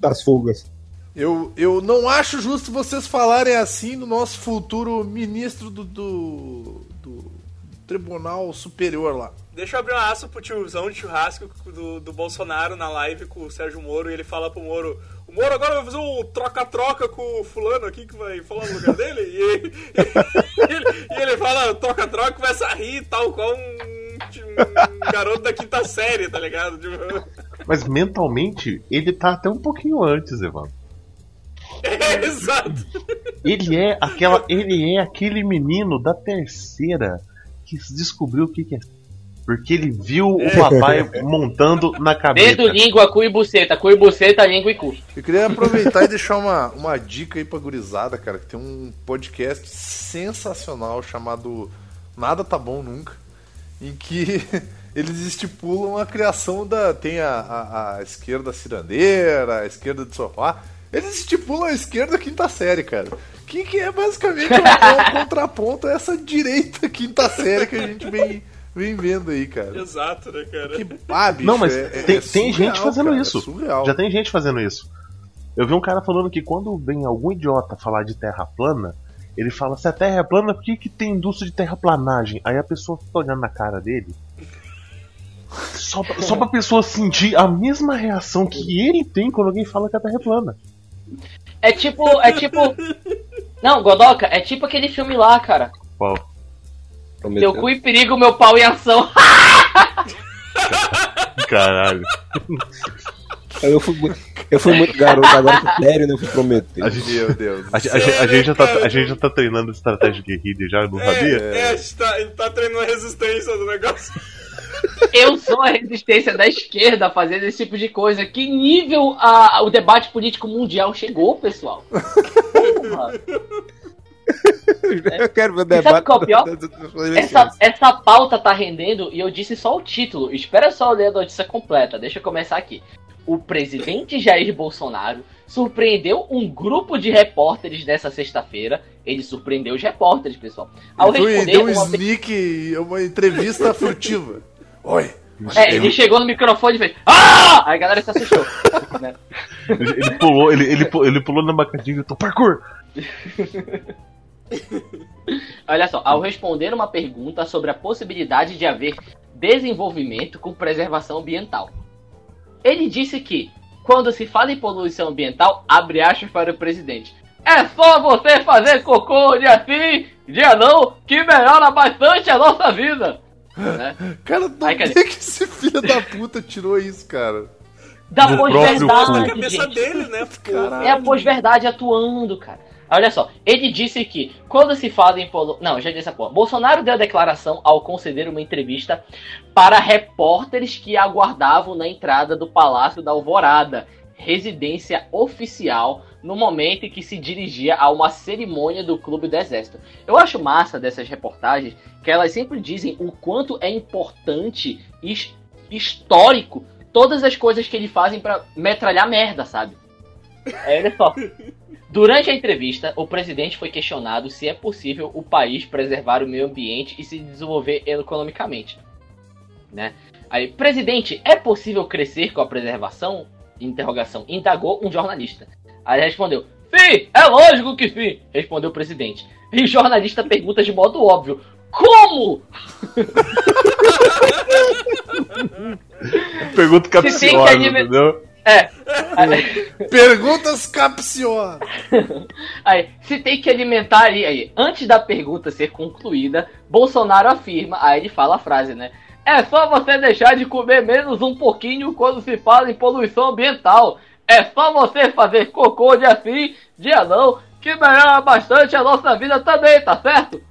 Das fugas. Eu, eu não acho justo vocês falarem assim do nosso futuro ministro do, do, do Tribunal Superior lá. Deixa eu abrir uma aspa pro tiozão de churrasco do, do Bolsonaro na live com o Sérgio Moro e ele fala pro Moro: O Moro agora vai fazer um troca-troca com o fulano aqui que vai falar no lugar dele. E, ele- e ele, e ele fala: troca-troca, começa a rir, tal qual um, um garoto da quinta série, tá ligado? Tipo, Mas mentalmente, ele tá até um pouquinho antes, Evandro. é, exato. Ele é aquela, ele é aquele menino da terceira que descobriu o que é. Porque ele viu o papai montando na cabeça. Dedo, língua, cu e buceta. Cu e buceta, língua e cu. Eu queria aproveitar e deixar uma, uma dica aí pra gurizada, cara, que tem um podcast sensacional chamado Nada Tá Bom Nunca, em que eles estipulam a criação da... tem a, a, a esquerda cirandeira, a esquerda de sofá, eles estipulam a esquerda quinta série, cara. Que, que é basicamente um, é um contraponto a essa direita quinta série que a gente vem, vem vendo aí, cara. Exato, né, cara? Que, ah, bicho, Não, mas é- é- tem, é tem surreal, gente fazendo cara, é isso. surreal. Já tem gente fazendo isso. Eu vi um cara falando que quando vem algum idiota falar de terra plana, ele fala: se a terra é plana, por que, que tem indústria de terraplanagem? Aí a pessoa fica olhando na cara dele. Só pra, só pra pessoa sentir a mesma reação que ele tem quando alguém fala que a terra é plana. É tipo, é tipo... Não, Godoka, é tipo aquele filme lá, cara. Qual? Teu cu e perigo, meu pau em ação. Caralho. Eu fui, muito- eu fui muito garoto, agora que sério, né? Eu fui prometer. A gente, Meu Deus. a, gente- a a gente já tá, a gente já tá treinando estratégia de guerrilha já, não sabia? É, é, a gente tá, tá treinando a resistência do negócio. Eu sou a resistência da esquerda fazendo esse tipo de coisa. Que nível a, o debate político mundial chegou, pessoal? Porra. Eu quero ver o debate. qual é Essa, essa pauta tá rendendo e eu disse só o título. Espera só eu ler a notícia completa. Deixa eu começar aqui. O presidente Jair Bolsonaro surpreendeu um grupo de repórteres nessa sexta-feira. Ele surpreendeu os repórteres, pessoal. Ao Ele responder deu um uma sneak, uma entrevista furtiva. Oi. É, ele chegou no microfone e fez. Ah! Aí a galera se assustou. né? Ele, ele pulou, ele, ele, ele pulou na bancadinha e gritou, parkour! Olha só, ao responder uma pergunta sobre a possibilidade de haver desenvolvimento com preservação ambiental. Ele disse que, quando se fala em poluição ambiental, abre aspas para o presidente. É só você fazer cocô dia sim, dia não, que melhora bastante a nossa vida. Né? Cara, não Ai, tem que esse filho da puta tirou isso, cara. Da pós-verdade, Na cabeça gente. dele, né? É a pós-verdade atuando, cara. Olha só, ele disse que quando se fala em polo... Não, já disse a porra. Bolsonaro deu a declaração ao conceder uma entrevista para repórteres que aguardavam na entrada do Palácio da Alvorada, residência oficial, no momento em que se dirigia a uma cerimônia do Clube do Exército. Eu acho massa dessas reportagens que elas sempre dizem o quanto é importante e his- histórico todas as coisas que eles fazem pra metralhar merda, sabe? É, olha só. Durante a entrevista, o presidente foi questionado se é possível o país preservar o meio ambiente e se desenvolver economicamente. Né? Aí, presidente, é possível crescer com a preservação? Interrogação. Indagou um jornalista. Aí ele respondeu: Sim, é lógico que sim, respondeu o presidente. E o jornalista pergunta de modo óbvio: Como? Pergunta capciosa, admi- entendeu? É. Aí, Perguntas capciosas. aí, se tem que alimentar aí, aí. Antes da pergunta ser concluída, Bolsonaro afirma, aí ele fala a frase, né? É só você deixar de comer menos um pouquinho quando se fala em poluição ambiental. É só você fazer cocô dia sim, dia não, que melhora bastante a nossa vida também, tá certo?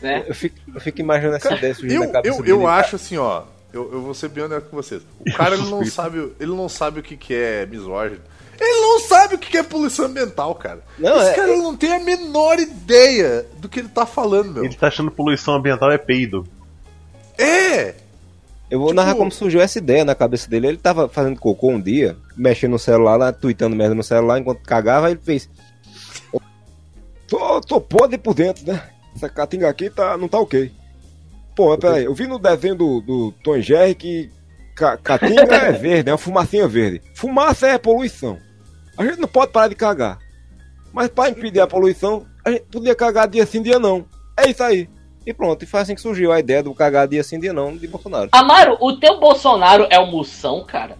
Né? Eu fico, eu fico imaginando essa ideia surgindo Eu, na cabeça eu, dele. eu acho assim, ó. Eu, eu vou ser bem honesto com vocês. O cara ele não sabe, ele não sabe o que, que é misógino. Ele não sabe o que que é poluição ambiental, cara. Não, Esse é- cara ele não tem a menor ideia do que ele tá falando, meu. Ele tá achando poluição ambiental é peido. É! Eu vou Tipo- narrar como surgiu essa ideia na cabeça dele. Ele tava fazendo cocô um dia, mexendo no celular, lá, tweetando merda no celular, enquanto cagava, ele fez. Tô, tô podre por dentro, né? Essa catinga aqui tá, não tá ok. Pô, mas peraí, eu vi no desenho do, do Tom e Jerry que ca, catinga é verde, é uma fumacinha verde. Fumaça é poluição. A gente não pode parar de cagar. Mas para impedir a poluição, a gente podia cagar dia sim, dia não. É isso aí. E pronto, e foi assim que surgiu a ideia do cagar dia sim, dia não de Bolsonaro. Amaro, o teu Bolsonaro é o Moção, cara?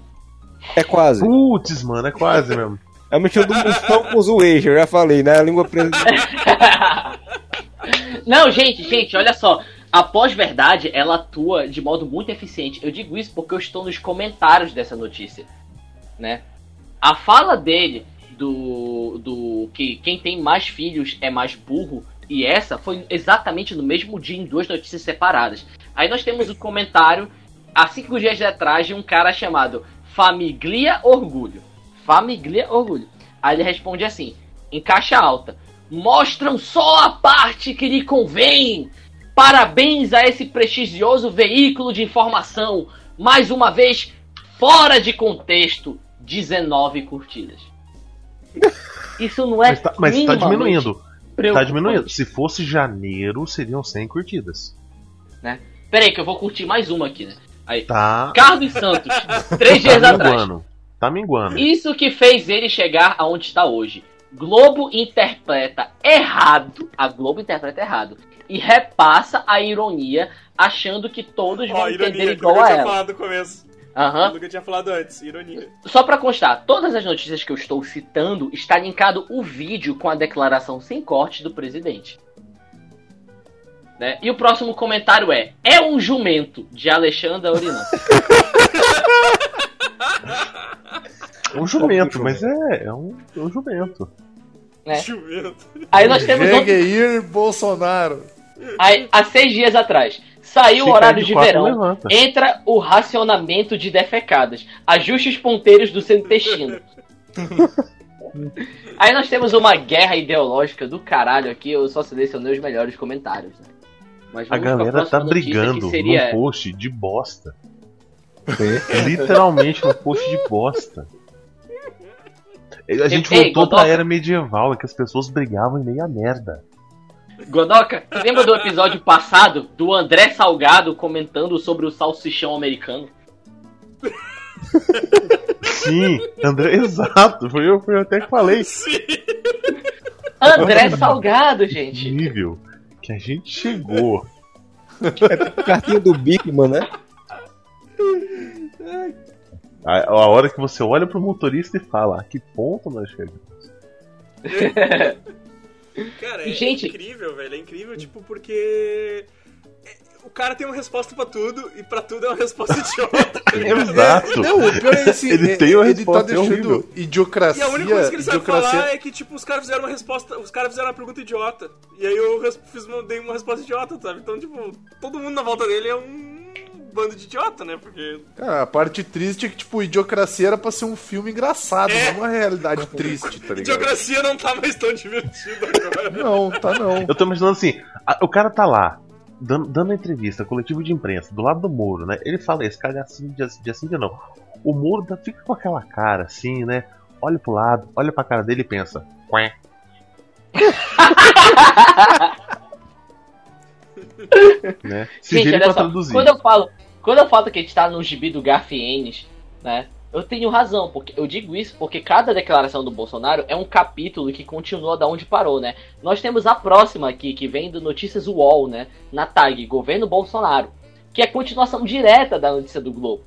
É quase. Putz, mano, é quase mesmo. É a mistura do Mustão com o Zueja, eu já falei, né? A língua presa. Não, gente, gente, olha só. A pós-verdade, ela atua de modo muito eficiente. Eu digo isso porque eu estou nos comentários dessa notícia, né? A fala dele do, do que quem tem mais filhos é mais burro e essa foi exatamente no mesmo dia em duas notícias separadas. Aí nós temos o comentário há cinco dias atrás de um cara chamado Famiglia Orgulho. Famiglia Orgulho. Aí ele responde assim, em caixa alta: Mostram só a parte que lhe convém. Parabéns a esse prestigioso veículo de informação. Mais uma vez, fora de contexto, 19 curtidas. Isso não é Mas tá, mas tá diminuindo. Tá diminuindo. Se fosse janeiro, seriam 100 curtidas. Pera aí que eu vou curtir mais uma aqui, né? Aí, Tá. Carlos Santos, três dias Tá atrás. minguando. Tá minguando. Isso que fez ele chegar aonde está hoje. Globo interpreta errado, a Globo interpreta errado, e repassa a ironia, achando que todos vão entender ironia, eu igual nunca a tinha ela. falado no começo. Aham. Eu nunca tinha falado antes, ironia. Só pra constar, todas as notícias que eu estou citando está linkado o vídeo com a declaração sem corte do presidente. Né? E o próximo comentário é: É um jumento de Alexandre Orinan. É um jumento, mas é, é, um, é um jumento. né? Jumento. Aí nós temos outro Bolsonaro. Aí, há seis dias atrás. Saiu o horário cair de quatro, verão. levanta. Entra o racionamento de defecadas. Ajuste os ponteiros do seu intestino. Aí nós temos uma guerra ideológica do caralho aqui. Eu só selecionei os melhores comentários. Né? Mas A galera tá brigando seria... num post de bosta. Literalmente um post de bosta. A gente Ei, voltou Godoka. pra era medieval, em que as pessoas brigavam em meia merda. Godoka, você lembra do episódio passado do André Salgado comentando sobre o salsichão americano? Sim, André, exato. Foi eu, foi eu até que falei. André Salgado, gente. Nível que a gente chegou. Cartinha do Bigman, né? A, a hora que você olha pro motorista e fala, a que ponto nós chegamos? Cara, é Gente- incrível, velho. É incrível, tipo, porque. é, O cara tem uma resposta pra tudo e pra tudo é uma resposta idiota. tá? Exato. Não, o pior é esse. Ele é- tem uma ele resposta tá deixando horrível. idiocracia. E a única coisa que ele sabe idiocracia- falar é que, tipo, os caras fizeram uma resposta. Os caras fizeram uma pergunta idiota. E aí eu fiz uma, dei uma resposta idiota, sabe? Então, tipo, todo mundo na volta dele é um bando de idiota, né? Porque. Cara, a parte triste é que, tipo, Idiocracia era pra ser um filme engraçado, É. não uma realidade triste, tá ligado? Idiocracia não tá mais tão divertido agora. Não, tá não. Eu tô imaginando assim, a- o cara tá lá, dando, dando a entrevista, coletivo de imprensa, do lado do muro, né? Ele fala esse cara assim, de, de assim de não. O muro tá- fica com aquela cara assim, né? Olha pro lado, olha pra cara dele e pensa, Quém. né? Se Gente, olha pra só, traduzir. quando eu falo, quando eu falo que a gente tá no gibi do Garfienes, né? Eu tenho razão, porque eu digo isso porque cada declaração do Bolsonaro é um capítulo que continua da onde parou, né? Nós temos a próxima aqui, que vem do Notícias UOL, né? Na tag Governo Bolsonaro, que é continuação direta da notícia do Globo.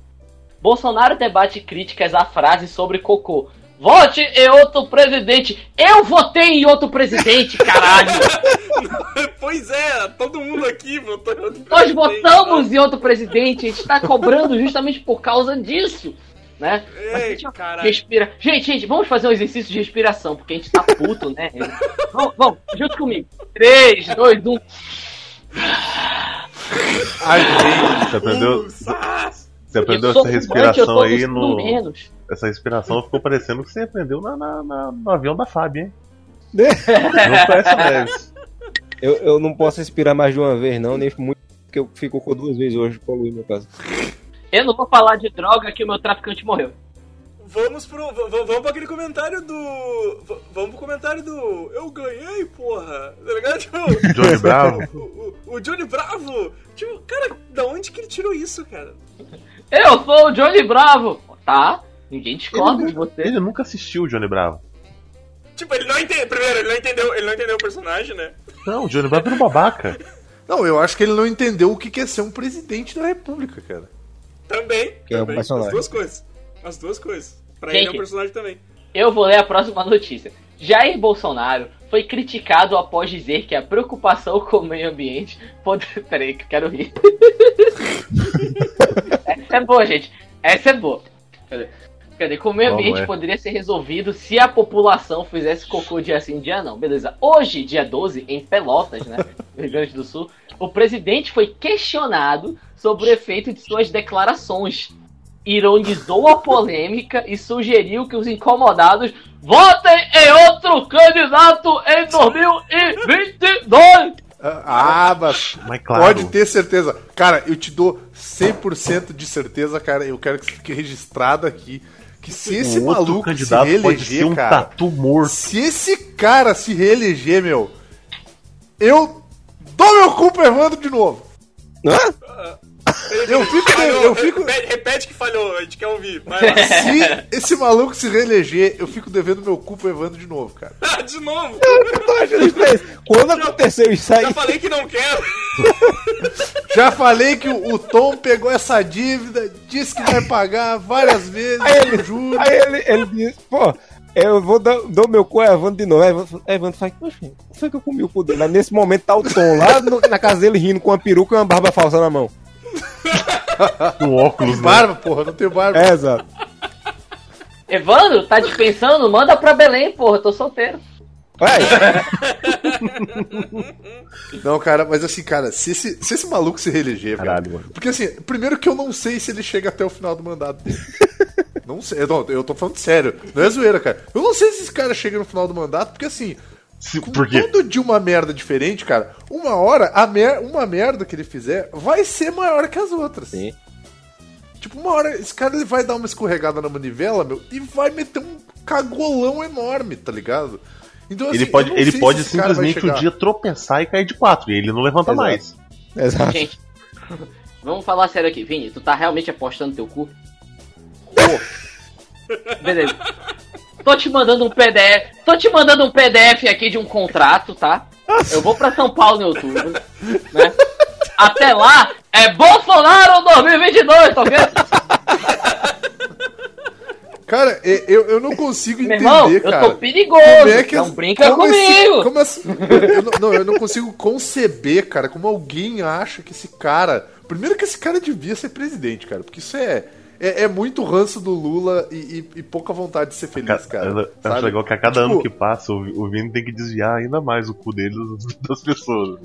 Bolsonaro debate críticas à frase sobre cocô. Vote em outro presidente. Eu votei em outro presidente, caralho. pois é, todo mundo aqui votou. em outro Nós presidente, votamos em outro presidente, a gente tá cobrando justamente por causa disso, né? Mas a Ei, gente caralho. respira. Gente, gente, vamos fazer um exercício de respiração, porque a gente tá puto, né? vamos, vamos, junto comigo. 3, 2, 1. Ai, gente. Você aprendeu, você aprendeu essa respiração aí no. menos. Essa respiração ficou parecendo que você aprendeu na, na- na- no avião da FAB, hein? Né? Não parece Neves. Eu, eu não posso respirar mais de uma vez, não, nem muito, porque eu fico com duas vezes hoje, poluí meu caso. Eu não vou falar de droga que o meu traficante morreu. Vamos pro. Vamos pra aquele comentário do. Vamos pro comentário do. Eu ganhei, porra! Tá ligado? Tipo, Johnny Bravo. O, o- o Johnny Bravo! Tipo, cara, da onde que ele tirou isso, cara? Eu sou o Johnny Bravo! Tá? Ninguém discorda de você. Ele nunca assistiu o Johnny Bravo. Tipo, ele não entendeu. Primeiro, ele não entendeu, ele não entendeu o personagem, né? Não, o Johnny Bravo era um babaca. Não, eu acho que ele não entendeu o que é ser um presidente da república, cara. Também. Que é um também. personagem. As duas coisas. As duas coisas. Pra ele é um Gente. personagem também. Eu vou ler a próxima notícia. Jair Bolsonaro foi criticado após dizer que a preocupação com o meio ambiente pode. Peraí, que eu quero rir. Essa é boa, gente. Essa é boa. Cadê? Cadê? Com o meio ambiente é. poderia ser resolvido se a população fizesse cocô dia sim, dia não. Beleza. Hoje, dia 12, em Pelotas, né? no Rio Grande do Sul, o presidente foi questionado sobre o efeito de suas declarações. Ironizou a polêmica e sugeriu que os incomodados votem em outro candidato em 2022. Ah, mas Mas claro. pode ter certeza. Cara, eu te dou 100% de certeza, cara. Eu quero que isso fique registrado aqui. Que se esse maluco se candidato pode ser reeleger, um cara. tatu morto. Se esse cara se reeleger, meu, eu dou meu cu pro Evandro de novo. Hã? Eu fico- Falhou, eu fico- Repete, repete que falhou, a gente quer ouvir. Se esse maluco se reeleger, eu fico devendo meu cu pro Evandro de novo, cara. Ah, de novo. Quando aconteceu isso aí, Já falei que não quero. Já falei que o, o Tom pegou essa dívida, disse que vai pagar várias vezes, Aí ele- juros. aí ele, ele disse, pô, eu vou dar dou meu cu a Evandro de novo. Aí Evandro, Evandro faz, poxa, foi que eu comi o cu dele? Aí nesse momento tá o Tom lá no- na casa dele rindo com uma peruca e uma barba falsa na mão. Com óculos, né? Barba, porra, não tenho barba. É, exato. Evandro, tá dispensando? Manda pra Belém, porra, tô solteiro. Vai! Não, cara, mas assim, cara, se esse, se esse maluco se reeleger, velho. Caralho, mano. Porque assim, primeiro que eu não sei se ele chega até o final do mandato dele. não sei, não, eu tô falando sério. Não é zoeira, cara. Eu não sei se esse cara chega no final do mandato, porque assim, Se- com Por quê? todo dia uma merda diferente, cara, uma hora, a mer uma merda que ele fizer vai ser maior que as outras. Sim. Tipo, uma hora, esse cara ele vai dar uma escorregada na manivela, meu, e vai meter um cagolão enorme, tá ligado? Então, Ele assim, pode, ele pode cara vai simplesmente um chegar. dia tropeçar e cair de quatro. E ele não levanta Exato. mais. Exato. Gente, vamos falar sério aqui. Vini, tu tá realmente apostando teu cu? Beleza. Tô te mandando um PDF. Tô te mandando um PDF aqui de um contrato, tá? Eu vou pra São Paulo em outubro, né? Até lá é Bolsonaro 2022, tá ok? Cara, eu, eu não consigo Meu entender, irmão, eu cara. tô perigoso. Como é que não as- brinca como esse- comigo. como esse- eu não, não, eu não consigo conceber, cara, como alguém acha que esse cara. Primeiro que esse cara devia ser presidente, cara, porque isso é. É, é muito ranço do Lula e, e- e pouca vontade de ser feliz, cara. eu acho legal que a cada Tipo, ano que passa, o, o Vini tem que desviar ainda mais o cu dele das pessoas.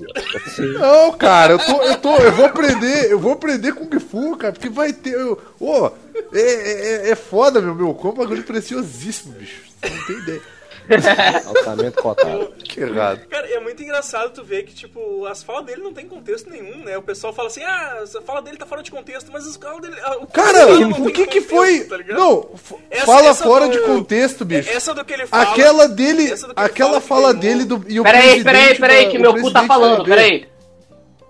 Não, cara, eu tô, eu tô, eu vou aprender, eu vou aprender Kung Fu, cara, porque vai ter. eu- Ô, é, é, é foda, meu, meu, como bagulho preciosíssimo, bicho. Você não tem ideia. Altamente cotado. Que errado. Cara, é muito engraçado tu ver que, tipo, as falas dele não tem contexto nenhum, né? O pessoal fala assim, ah, a fala dele tá fora de contexto, mas as falas dele. ah, o Cara, o que que contexto, foi? tá? Não, Essa- fala essa fora do- de contexto, bicho. Essa do que ele fala. Aquela dele, essa do que ele aquela fala fala dele do e o Peraí, peraí, peraí, que meu cu tá falando, peraí.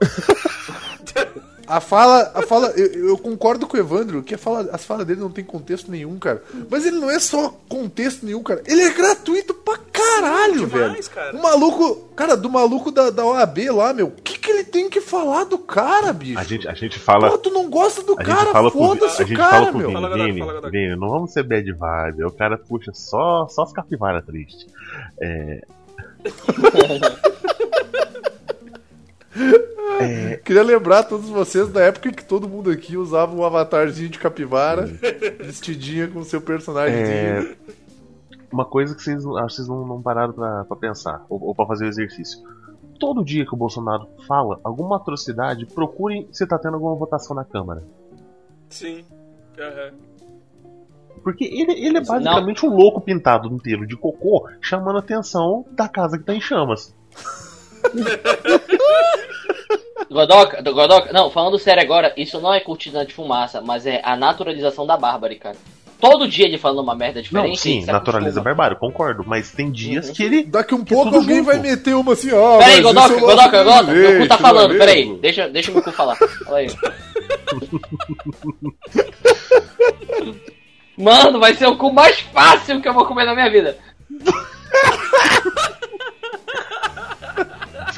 A fala, a fala, eu, eu concordo com o Evandro que a fala, as falas dele não tem contexto nenhum, cara. Mas ele não é só contexto nenhum, cara. Ele é gratuito pra caralho, demais, velho. cara. O maluco, cara, do maluco da, da OAB lá, meu. O que, que ele tem que falar do cara, bicho? A gente, a gente fala. Pô, tu não gosta do A gente cara, foda-se a o gente cara, fala pro meu. Vini, Fala, Vini, fala. Vini, não vamos ser bad vibe. O cara puxa só, só as capivaras tristes. Queria lembrar todos vocês da época que todo mundo aqui usava um avatarzinho de capivara, vestidinha com seu personagemzinho. É, uma coisa que vocês, acho que vocês não, não pararam pra, pra pensar, ou, ou pra fazer o exercício. Todo dia que o Bolsonaro fala alguma atrocidade, procurem se tá tendo alguma votação na Câmara. Sim. Aham. Porque ele, ele é basicamente um louco pintado inteiro de cocô, chamando a atenção da casa que tá em chamas. Godoka, do Godoka, não, falando sério agora, isso não é cortina de fumaça, mas é a naturalização da Bárbara, cara. Todo dia ele falando uma merda diferente. Não, sim, naturaliza acostuma. barbárie, concordo. Mas tem dias Uhum. que ele. Daqui um Que pouco alguém junto. vai meter uma assim, ó. Peraí, é o nosso Godoka, Godoka, meu cu tá é falando, peraí, deixa, deixa o meu cu falar. Fala aí. Mano, vai ser o cu mais fácil que eu vou comer na minha vida.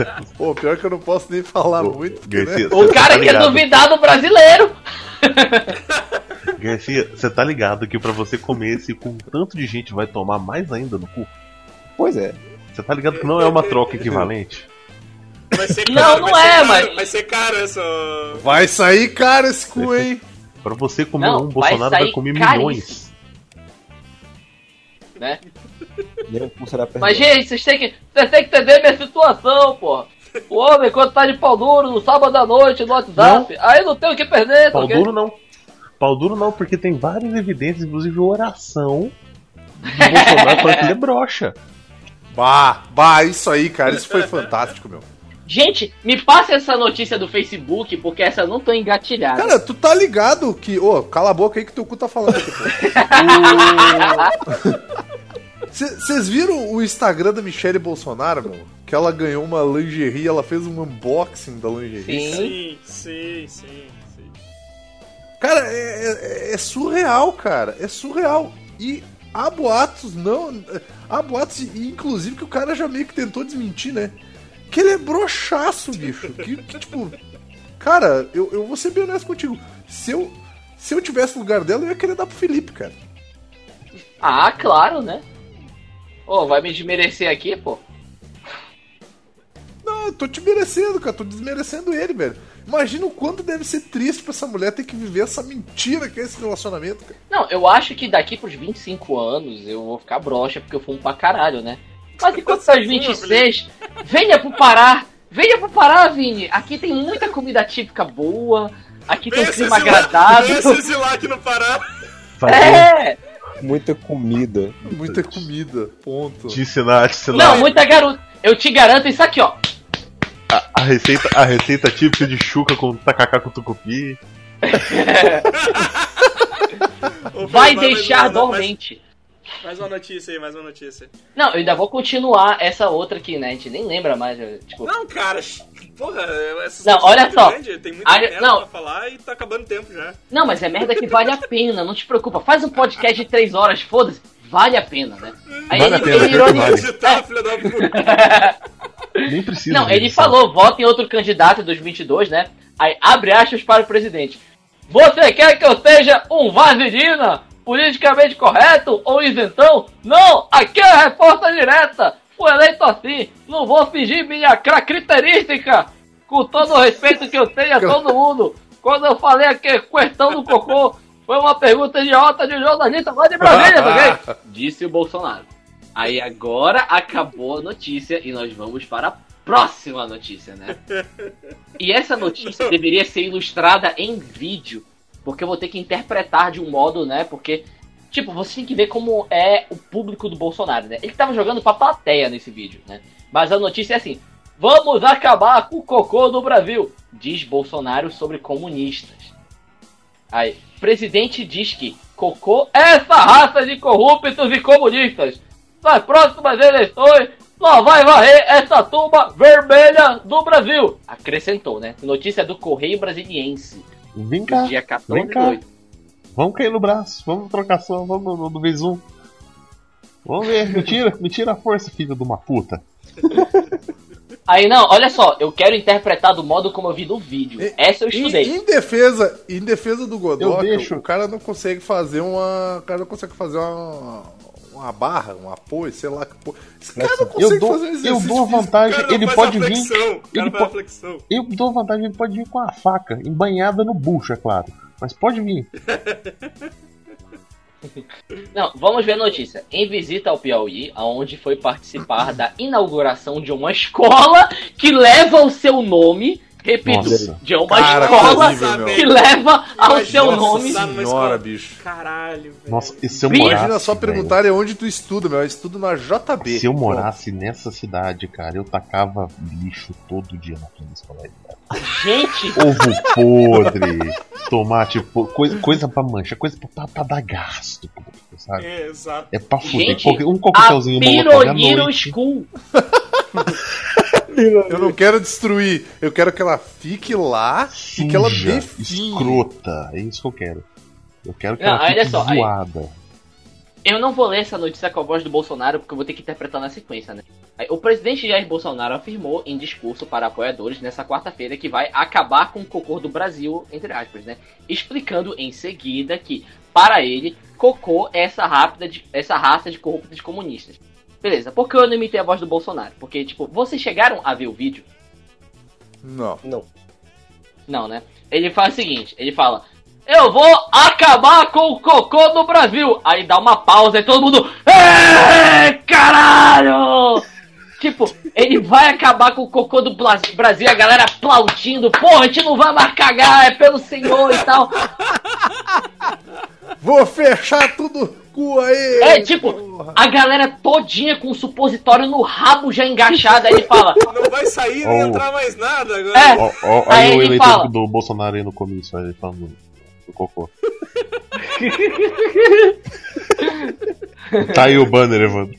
Pô, pior que eu não posso nem falar Ô, muito, porque, Garcia, né? O Você cara tá que é duvidado brasileiro. Garcia, você tá ligado que pra você comer esse com tanto de gente vai tomar mais ainda no cu? Pois é. Você tá ligado que não é uma troca equivalente? Vai ser Não, caro, não é, caro, mas- Vai ser caro essa. Vai sair caro esse cu, hein? Pra você comer Não, um, vai Bolsonaro vai, comer caríssimo. milhões. Né? Cu será perdoado. Mas, gente, vocês têm que, vocês têm que entender minha situação, pô. O homem, quando tá de pau duro no sábado à noite no WhatsApp, aí não tem o que perder, tá Pau duro não. Pau duro não, porque tem várias evidências, inclusive oração do Bolsonaro falando que ele é broxa. Bah, bah, isso aí, cara, isso foi fantástico, meu. Gente, me passa essa notícia do Facebook, porque essa eu não tô engatilhada. Cara, tu tá ligado que. Ô, cala a boca aí que teu cu tá falando aqui, pô. Vocês viram o Instagram da Michelle Bolsonaro, meu? Que ela ganhou uma lingerie, ela fez um unboxing da lingerie. Sim. Sim, sim, sim, sim. Cara, é, é- é surreal, cara. É surreal. E há boatos, não. Há boatos, e inclusive que o cara já meio que tentou desmentir, né? Que ele é broxaço, bicho. Que, que, tipo. Cara, eu, eu vou ser bem honesto contigo. Se eu, se eu tivesse no lugar dela, eu ia querer dar pro Felipe, cara. Ah, claro, né? Ô, vai me desmerecer aqui, pô. Não, eu tô te merecendo, cara. Tô desmerecendo ele, velho. Imagina o quanto deve ser triste pra essa mulher ter que viver essa mentira que é esse relacionamento, cara. Não, eu acho que daqui pros 25 anos eu vou ficar broxa porque eu fumo pra caralho, né? Mas enquanto tá às 26, venha pro Pará. Venha pro Pará, Vini. Aqui tem muita comida típica boa. Aqui tem um clima agradável. esse lá aqui no Pará. Fazer É! Muita comida. Muita comida, ponto. te ensinar, te ensinar Não, muita garota. Eu te garanto isso aqui, ó. a, a receita, a receita típica de chuca com tacacá com tucupi. Vai deixar dormente. Mais, uma notícia aí, mais uma notícia. Não, eu ainda vou continuar essa outra aqui, né? A gente nem lembra mais. Tipo, Não, cara, porra, essas Não, notícias olha muito só. grande, tem muita Ah, merda não. pra falar e tá acabando o tempo já. não, mas é merda que vale a pena, não te preocupa. Faz um podcast de três horas, foda-se. Vale a pena, né? Aí Vale a ele, pena, ele ironiza- vale. Digitar, filha da puta. Nem precisa. Não, ele falou, vote em outro candidato em 2022, né? Aí abre aspas para o presidente. Você quer que eu seja um vaselina? Politicamente correto ou isentão? Não, aqui é a resposta direta. Fui eleito assim, não vou fingir minha característica. Com todo o respeito que eu tenho a todo mundo. Quando eu falei aqui, questão do cocô, foi uma pergunta idiota de um jornalista lá de Brasília, tá ok? Disse o Bolsonaro. Aí agora acabou a notícia e nós vamos para a próxima notícia, né? E essa notícia deveria ser ilustrada em vídeo, porque eu vou ter que interpretar de um modo, né? Porque, tipo, você tem que ver como é o público do Bolsonaro, né? Ele tava jogando pra plateia nesse vídeo, né? Mas a notícia é assim: Vamos acabar com o cocô do Brasil, diz Bolsonaro sobre comunistas. Aí, presidente diz que cocô é essa raça de corruptos e comunistas. Nas próximas eleições, só vai varrer essa tumba vermelha do Brasil. Acrescentou, né? Notícia do Correio Brasiliense, Vem cá, dia 14 vem cá. 8. vamos cair no braço, vamos trocar só, vamos no, no vez um. Vamos ver, me tira, me tira a força, filho de uma puta. Aí não, olha só, eu quero interpretar do modo como eu vi no vídeo. E- Essa eu Em, estudei. em defesa, em defesa do Godoc, Eu deixo. o cara não consegue fazer uma. O cara não consegue fazer uma. Uma barra, um apoio, sei lá. Esse cara não consegue Eu dou, fazer um eu exercício dou a físico. O vantagem, ele pode vir. ele po- flexão. Eu dou vantagem, ele pode vir com a faca, embanhada no bucho, é claro. Mas pode vir. Não, vamos ver a notícia. Em visita ao Piauí, aonde foi participar da inauguração de uma escola que leva o seu nome. Repito, Nossa. de uma Cara, escola horrível, que leva ao Imagina seu nome. Senhora, bicho. Caralho, velho. Nossa, e se eu Imagina morasse. Imagina só velho, perguntarem onde tu estuda, meu. Eu estudo na JB. Se eu morasse nessa cidade, cara, eu tacava lixo todo dia na frente da escola. cara. Gente, Ovo podre, tomate, coisa, coisa pra mancha, coisa pra, pra dar gasto, sabe? É, exato. É pra fuder. Gente, um coquetelzinho à Piroliro. School. Eu não quero destruir. Eu quero que ela fique lá e que ela Suja, define. escrota. É isso que eu quero. Eu quero que Não, ela fique só, aí- zoada. Eu não vou ler essa notícia com a voz do Bolsonaro porque eu vou ter que interpretar na sequência, né? O presidente Jair Bolsonaro afirmou em discurso para apoiadores nessa quarta-feira que vai acabar com o cocô do Brasil, entre aspas, né? Explicando em seguida que, para ele, cocô é essa, rápida de- essa raça de corruptos comunistas. Beleza, por que eu não imitei a voz do Bolsonaro? Porque, tipo, vocês chegaram a ver o vídeo? Não. Não. Não, né? Ele fala o seguinte, ele fala, eu vou acabar com o cocô do Brasil. Aí dá uma pausa e todo mundo, é, caralho! Tipo, ele vai acabar com o cocô do Brasil, a galera aplaudindo, porra, a gente não vai mais cagar, é pelo senhor e tal. Vou fechar tudo cu aí. É, tipo, porra. a galera todinha com o supositório no rabo já engaixado, aí ele fala, Não vai sair nem Oh. entrar mais nada agora. É. Ó, ó, Aí aí o ele eleitor fala- do Bolsonaro aí no comício, aí falando do cocô. tá aí o banner, Evandro.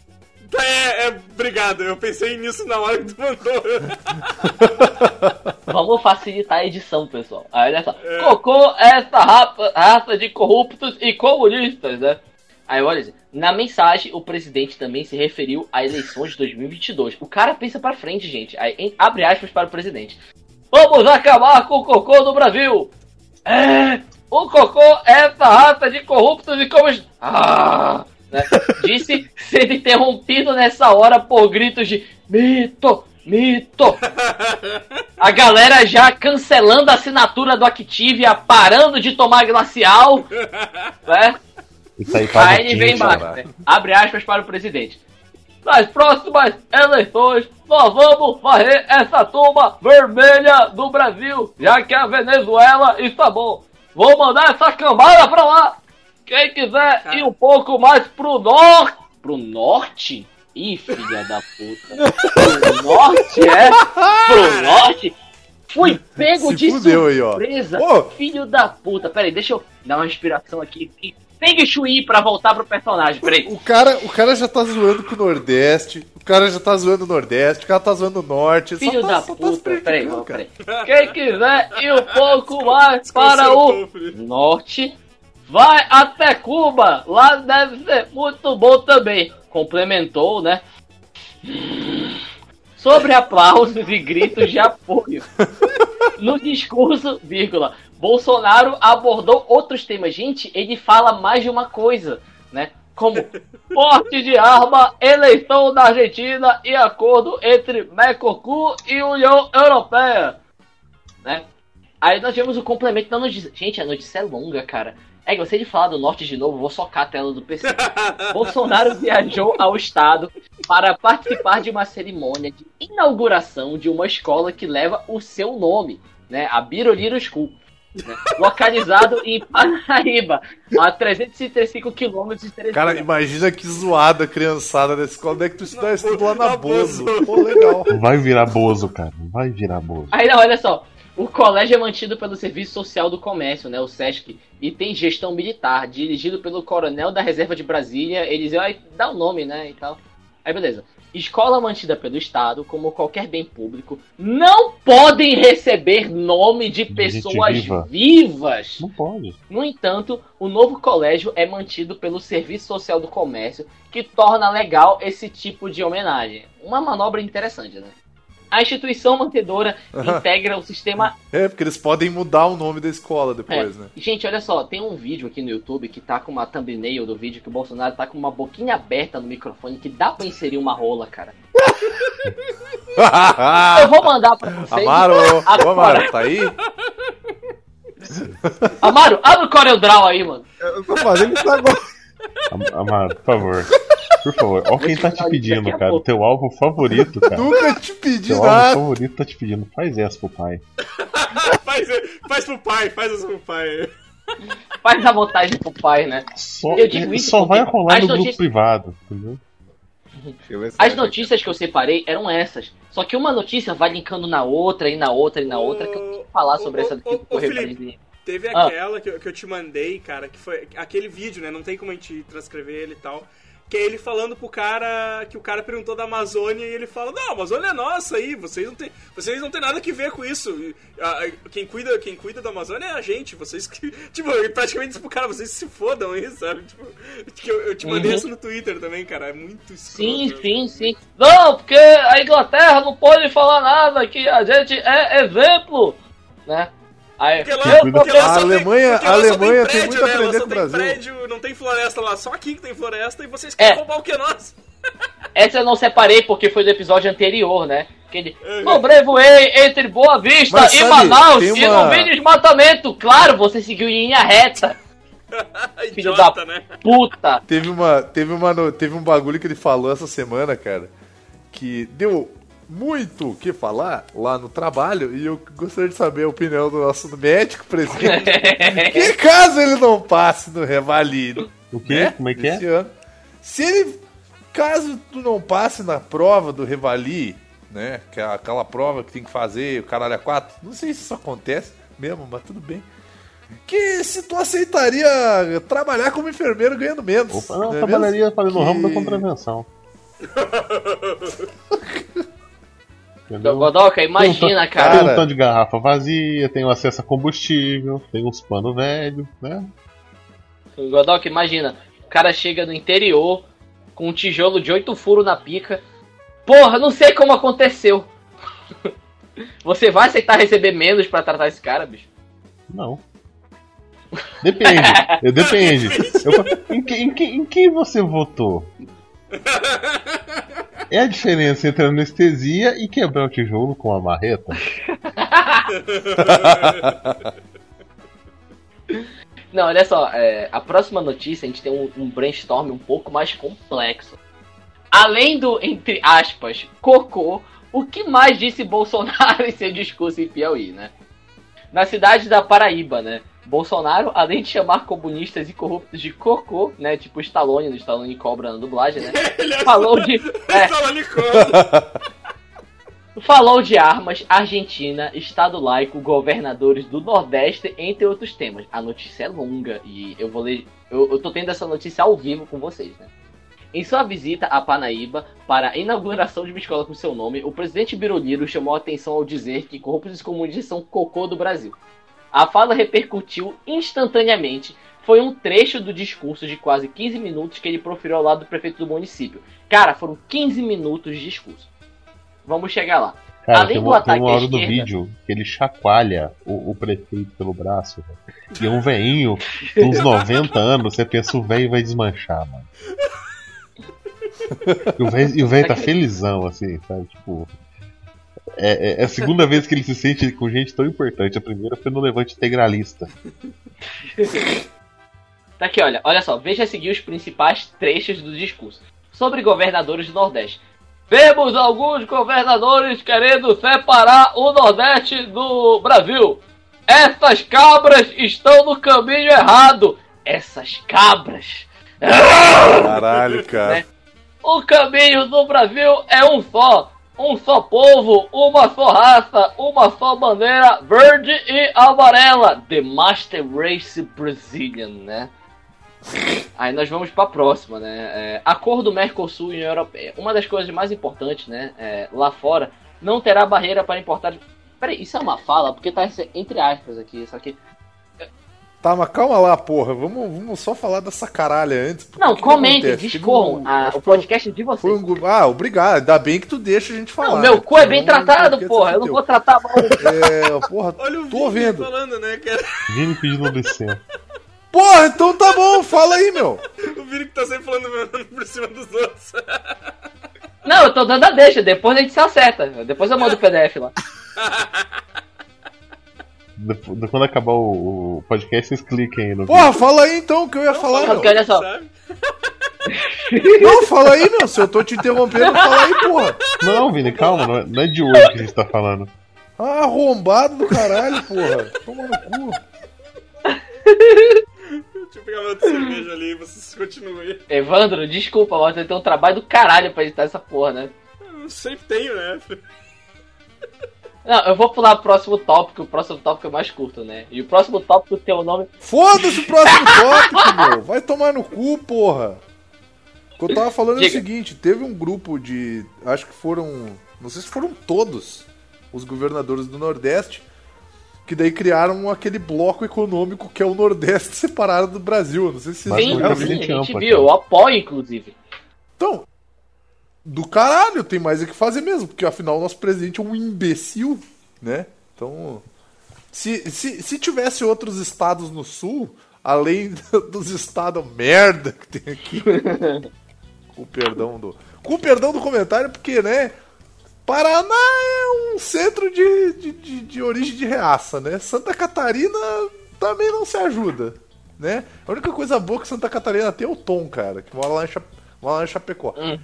É, é, obrigado. Eu pensei nisso na hora que tu mandou. Vamos facilitar a edição, pessoal. Aí, olha só. Cocô é essa raça, raça de corruptos e comunistas, né? Aí, olha, assim, na mensagem, o presidente também se referiu a eleições de 2022. O cara pensa pra frente, gente. Aí, em- abre aspas para o presidente. Vamos acabar com o cocô do Brasil! É, o cocô é essa raça de corruptos e comunistas. Ah! Né? Disse sendo interrompido nessa hora por gritos de mito, mito. A galera já cancelando a assinatura do Activia, parando de tomar glacial, né? Isso aí tava Aí ele vem embaixo, cara. né? abre aspas para o presidente. nas próximas eleições nós vamos varrer essa turma vermelha do Brasil, já que a Venezuela está bom. Vou mandar essa cambada pra lá. Quem quiser ir um pouco mais pro norte. Pro norte? Ih, filha da puta. Pro norte, é? Pro norte? Fui pego Se de fudeu aí, ó. surpresa. Filho da puta. Pera aí, deixa eu dar uma respiração aqui. Feng Shui pra voltar pro personagem, peraí. O cara, o cara já tá zoando com o Nordeste, o cara já tá zoando o Nordeste, o cara tá zoando o Norte. só Filho tá- da tá puta, peraí, não, cara. peraí. Quem quiser ir um pouco mais para o norte, vai até Cuba. Lá deve ser muito bom também. Complementou, né? Sobre aplausos e gritos de apoio. No discurso, vírgula, Bolsonaro abordou outros temas. Gente, ele fala mais de uma coisa, né? Como porte de arma, eleição da Argentina e acordo entre Mercosul e União Europeia, né? Aí nós tivemos o complemento da notícia. Gente, a notícia é longa, cara. É que você de falar do norte de novo, vou socar a tela do PC. Bolsonaro viajou ao estado para participar de uma cerimônia de inauguração de uma escola que leva o seu nome, né? A Biroliro School. né? Localizado em Paraíba, a 335 quilômetros de Teresina. Cara, imagina que zoada a criançada da escola. Onde é que tu estudou? Estudou lá na. Bozo. Pô, legal. Vai virar bozo, cara. Vai virar bozo. Aí não, olha só. O colégio é mantido pelo Serviço Social do Comércio, né, o SESC, e tem gestão militar, dirigido pelo coronel da Reserva de Brasília. Eles aí dá o nome, né, e tal. Aí beleza. Escola mantida pelo Estado, como qualquer bem público, não podem receber nome de pessoas viva. vivas. Não pode. No entanto, o novo colégio é mantido pelo Serviço Social do Comércio, que torna legal esse tipo de homenagem. Uma manobra interessante, né? A instituição mantedora integra o sistema. É, porque eles podem mudar o nome da escola depois, É. né? Gente, olha só, tem um vídeo aqui no YouTube que tá com uma thumbnail do vídeo que o Bolsonaro tá com uma boquinha aberta no microfone que dá pra inserir uma rola, cara. Eu vou mandar pra vocês. Amaro, ô Agora. Amaro, tá aí? Amaro, abre o CorelDRAW aí, mano. Eu tô fazendo isso agora. Am- Amado, por favor. Por favor. Ó quem tá te pedindo, cara. O teu alvo favorito, cara. Nunca te pedi Teu alvo nada. favorito tá te pedindo. Faz essa pro pai. faz, faz pro pai, faz isso pro pai. Faz a montagem pro pai, né? Só, Eu digo isso só vai rolar no grupo privado, entendeu? As é. notícias que eu separei eram essas. Só que uma notícia vai linkando na outra, e na outra, e na outra, que eu tenho que falar Ô, sobre ô, essa ô, daqui ô, Correio Felipe. Teve Ah. aquela que eu, que eu te mandei, cara, que foi aquele vídeo, né? Não tem como a gente transcrever ele e tal. Que é ele falando pro cara que o cara perguntou da Amazônia e ele fala: Não, a Amazônia é nossa aí, vocês não tem, vocês não tem nada que ver com isso. Quem, cuida, quem cuida da Amazônia é a gente, vocês que. Tipo, ele praticamente disse pro cara, vocês se fodam aí, sabe? Tipo, eu, eu te mandei Uhum. isso no Twitter também, cara. É muito escroto. Sim, né? sim, sim. Não, porque a Inglaterra não pode falar nada, que a gente é exemplo, né? Aí, Porque lá, eu porque lá A tem- Alemanha- porque a Alemanha tem prédio, muito a né? aprender só com o tem Brasil. prédio, não tem floresta lá, só aqui que tem floresta e vocês É. querem roubar o que é nosso. Essa eu não separei porque foi do episódio anterior, né? Que ele sobrevoei entre Boa Vista Mas e sabe, Manaus tem e uma- não vi desmatamento. Claro, você seguiu em linha reta, Filho Idiota, da- né? puta. Teve, uma, teve, uma, teve um bagulho que ele falou essa semana, cara, que deu muito o que falar lá no trabalho e eu gostaria de saber a opinião do nosso médico presente. que caso ele não passe no Revalide, O quê? né? Como é que é? esse ano, se ele, caso tu não passe na prova do Revali, né, que é aquela prova que tem que fazer, o caralho a quatro, não sei se isso acontece mesmo, mas tudo bem. Que se tu aceitaria trabalhar como enfermeiro ganhando menos. Opa, não, não é trabalharia mesmo? fazendo o ramo da Que- contravenção. Então, Entendeu? Godoka, imagina, Tem cara. um Cara. tanto de garrafa vazia, tem o acesso a combustível, tem uns panos velhos, né? Godoka, imagina. O cara chega no interior com um tijolo de oito furos na pica. Porra, não sei como aconteceu. Você vai aceitar receber menos pra tratar esse cara, bicho? Não. Depende, eu- depende. Eu- em, que- em que- em quem você votou? É a diferença entre anestesia e quebrar o tijolo com a marreta? Não, olha só, é, a próxima notícia a gente tem um, um brainstorm um pouco mais complexo. Além do, entre aspas, cocô, o que mais disse Bolsonaro em seu discurso em Piauí, né? Na cidade da Paraíba, né? Bolsonaro, além de chamar comunistas e corruptos de cocô, né? Tipo Stallone, do Stallone Cobra na dublagem, né? Falou de. É, como. Falou de armas, Argentina, Estado laico, governadores do Nordeste, entre outros temas. A notícia é longa e eu vou ler. Eu, eu tô tendo essa notícia ao vivo com vocês, né? Em sua visita a Panaíba para a inauguração de uma escola com seu nome, o presidente Biroliro chamou a atenção ao dizer que corruptos comunistas são cocô do Brasil. A fala repercutiu instantaneamente. Foi um trecho do discurso de quase 15 minutos que ele proferiu ao lado do prefeito do município. Cara, foram 15 minutos de discurso. Vamos chegar lá. Cara, Além tem do uma, tem ataque uma hora do esquerda- vídeo que ele chacoalha o, o prefeito pelo braço. E é um veinho de uns 90 anos, você pensa o velho vai desmanchar, mano. E E o velho tá felizão, assim, sabe? Tipo. É, é- é a segunda vez que ele se sente com gente tão importante. A primeira foi no Levante Integralista. Tá aqui, olha, olha só, veja a seguir os principais trechos do discurso. Sobre governadores do Nordeste. Vemos alguns governadores querendo separar o Nordeste do Brasil. Essas cabras estão no caminho errado. Essas cabras. Caralho, cara. O caminho do Brasil é um só. Um só povo, uma só raça, uma só bandeira verde e amarela. The Master Race Brazilian, né? Aí nós vamos pra próxima, né? É, acordo Mercosul e União Europeia. Uma das coisas mais importantes, né? é, lá fora, não terá barreira para importar. Peraí, isso é uma fala? Porque tá entre aspas aqui, só que. Tá, mas calma lá, porra. Vamos, vamos só falar dessa caralha antes. Não, comentem? Teve discorram. um- o podcast é de vocês. Foi um, ah, obrigado. Ainda bem que tu deixa a gente falar. Não, meu né? cu é bem Senão tratado, porra. Eu não vou tratar mal. É, porra, Olha o tô Vini vendo. falando, né, cara? Vini pedindo licença. Porra, então tá bom, fala aí, meu. O Vini que tá sempre falando por cima dos outros. Não, eu tô dando a deixa, depois a gente se acerta. Depois eu mando o PDF lá. Depois- Quando acabar o, o podcast, vocês cliquem aí no Porra, fala aí então o que eu ia falar, Não, meu. porque olha só, Sabe? Não, fala aí, meu. Se eu tô te interrompendo, fala aí, porra. Não, Vini, calma, não é, não é de hoje que a gente tá falando. Ah, arrombado do caralho, porra. Toma no cu. Deixa eu pegar meu cerveja ali e vocês continuem. Evandro, desculpa, mas você tem um trabalho do caralho pra editar essa porra, né? Eu sempre tenho, né? Não, eu vou pular o próximo tópico, o próximo tópico é mais curto, né? E o próximo tópico tem o nome. Foda-se o próximo tópico, meu. Vai tomar no cu, porra. O que eu tava falando é o Diga. seguinte: teve um grupo de. Acho que foram. Não sei se foram todos os governadores do Nordeste. Que daí criaram aquele bloco econômico que é o Nordeste separado do Brasil. Não sei se vocês Sim, é sim, a gente viu, eu apoio, inclusive. Então, do caralho, tem mais é que fazer mesmo, porque afinal o nosso presidente é um imbecil, né? Então, se, se, se tivesse outros estados no sul, além dos estados merda que tem aqui, com o perdão do. Com o perdão do comentário, porque, né? Paraná é um centro de, de, de, de origem de reaça, né? Santa Catarina também não se ajuda, né? A única coisa boa que Santa Catarina tem é o Tom, cara, que mora lá em. Mora lá em Chapecó. Hum.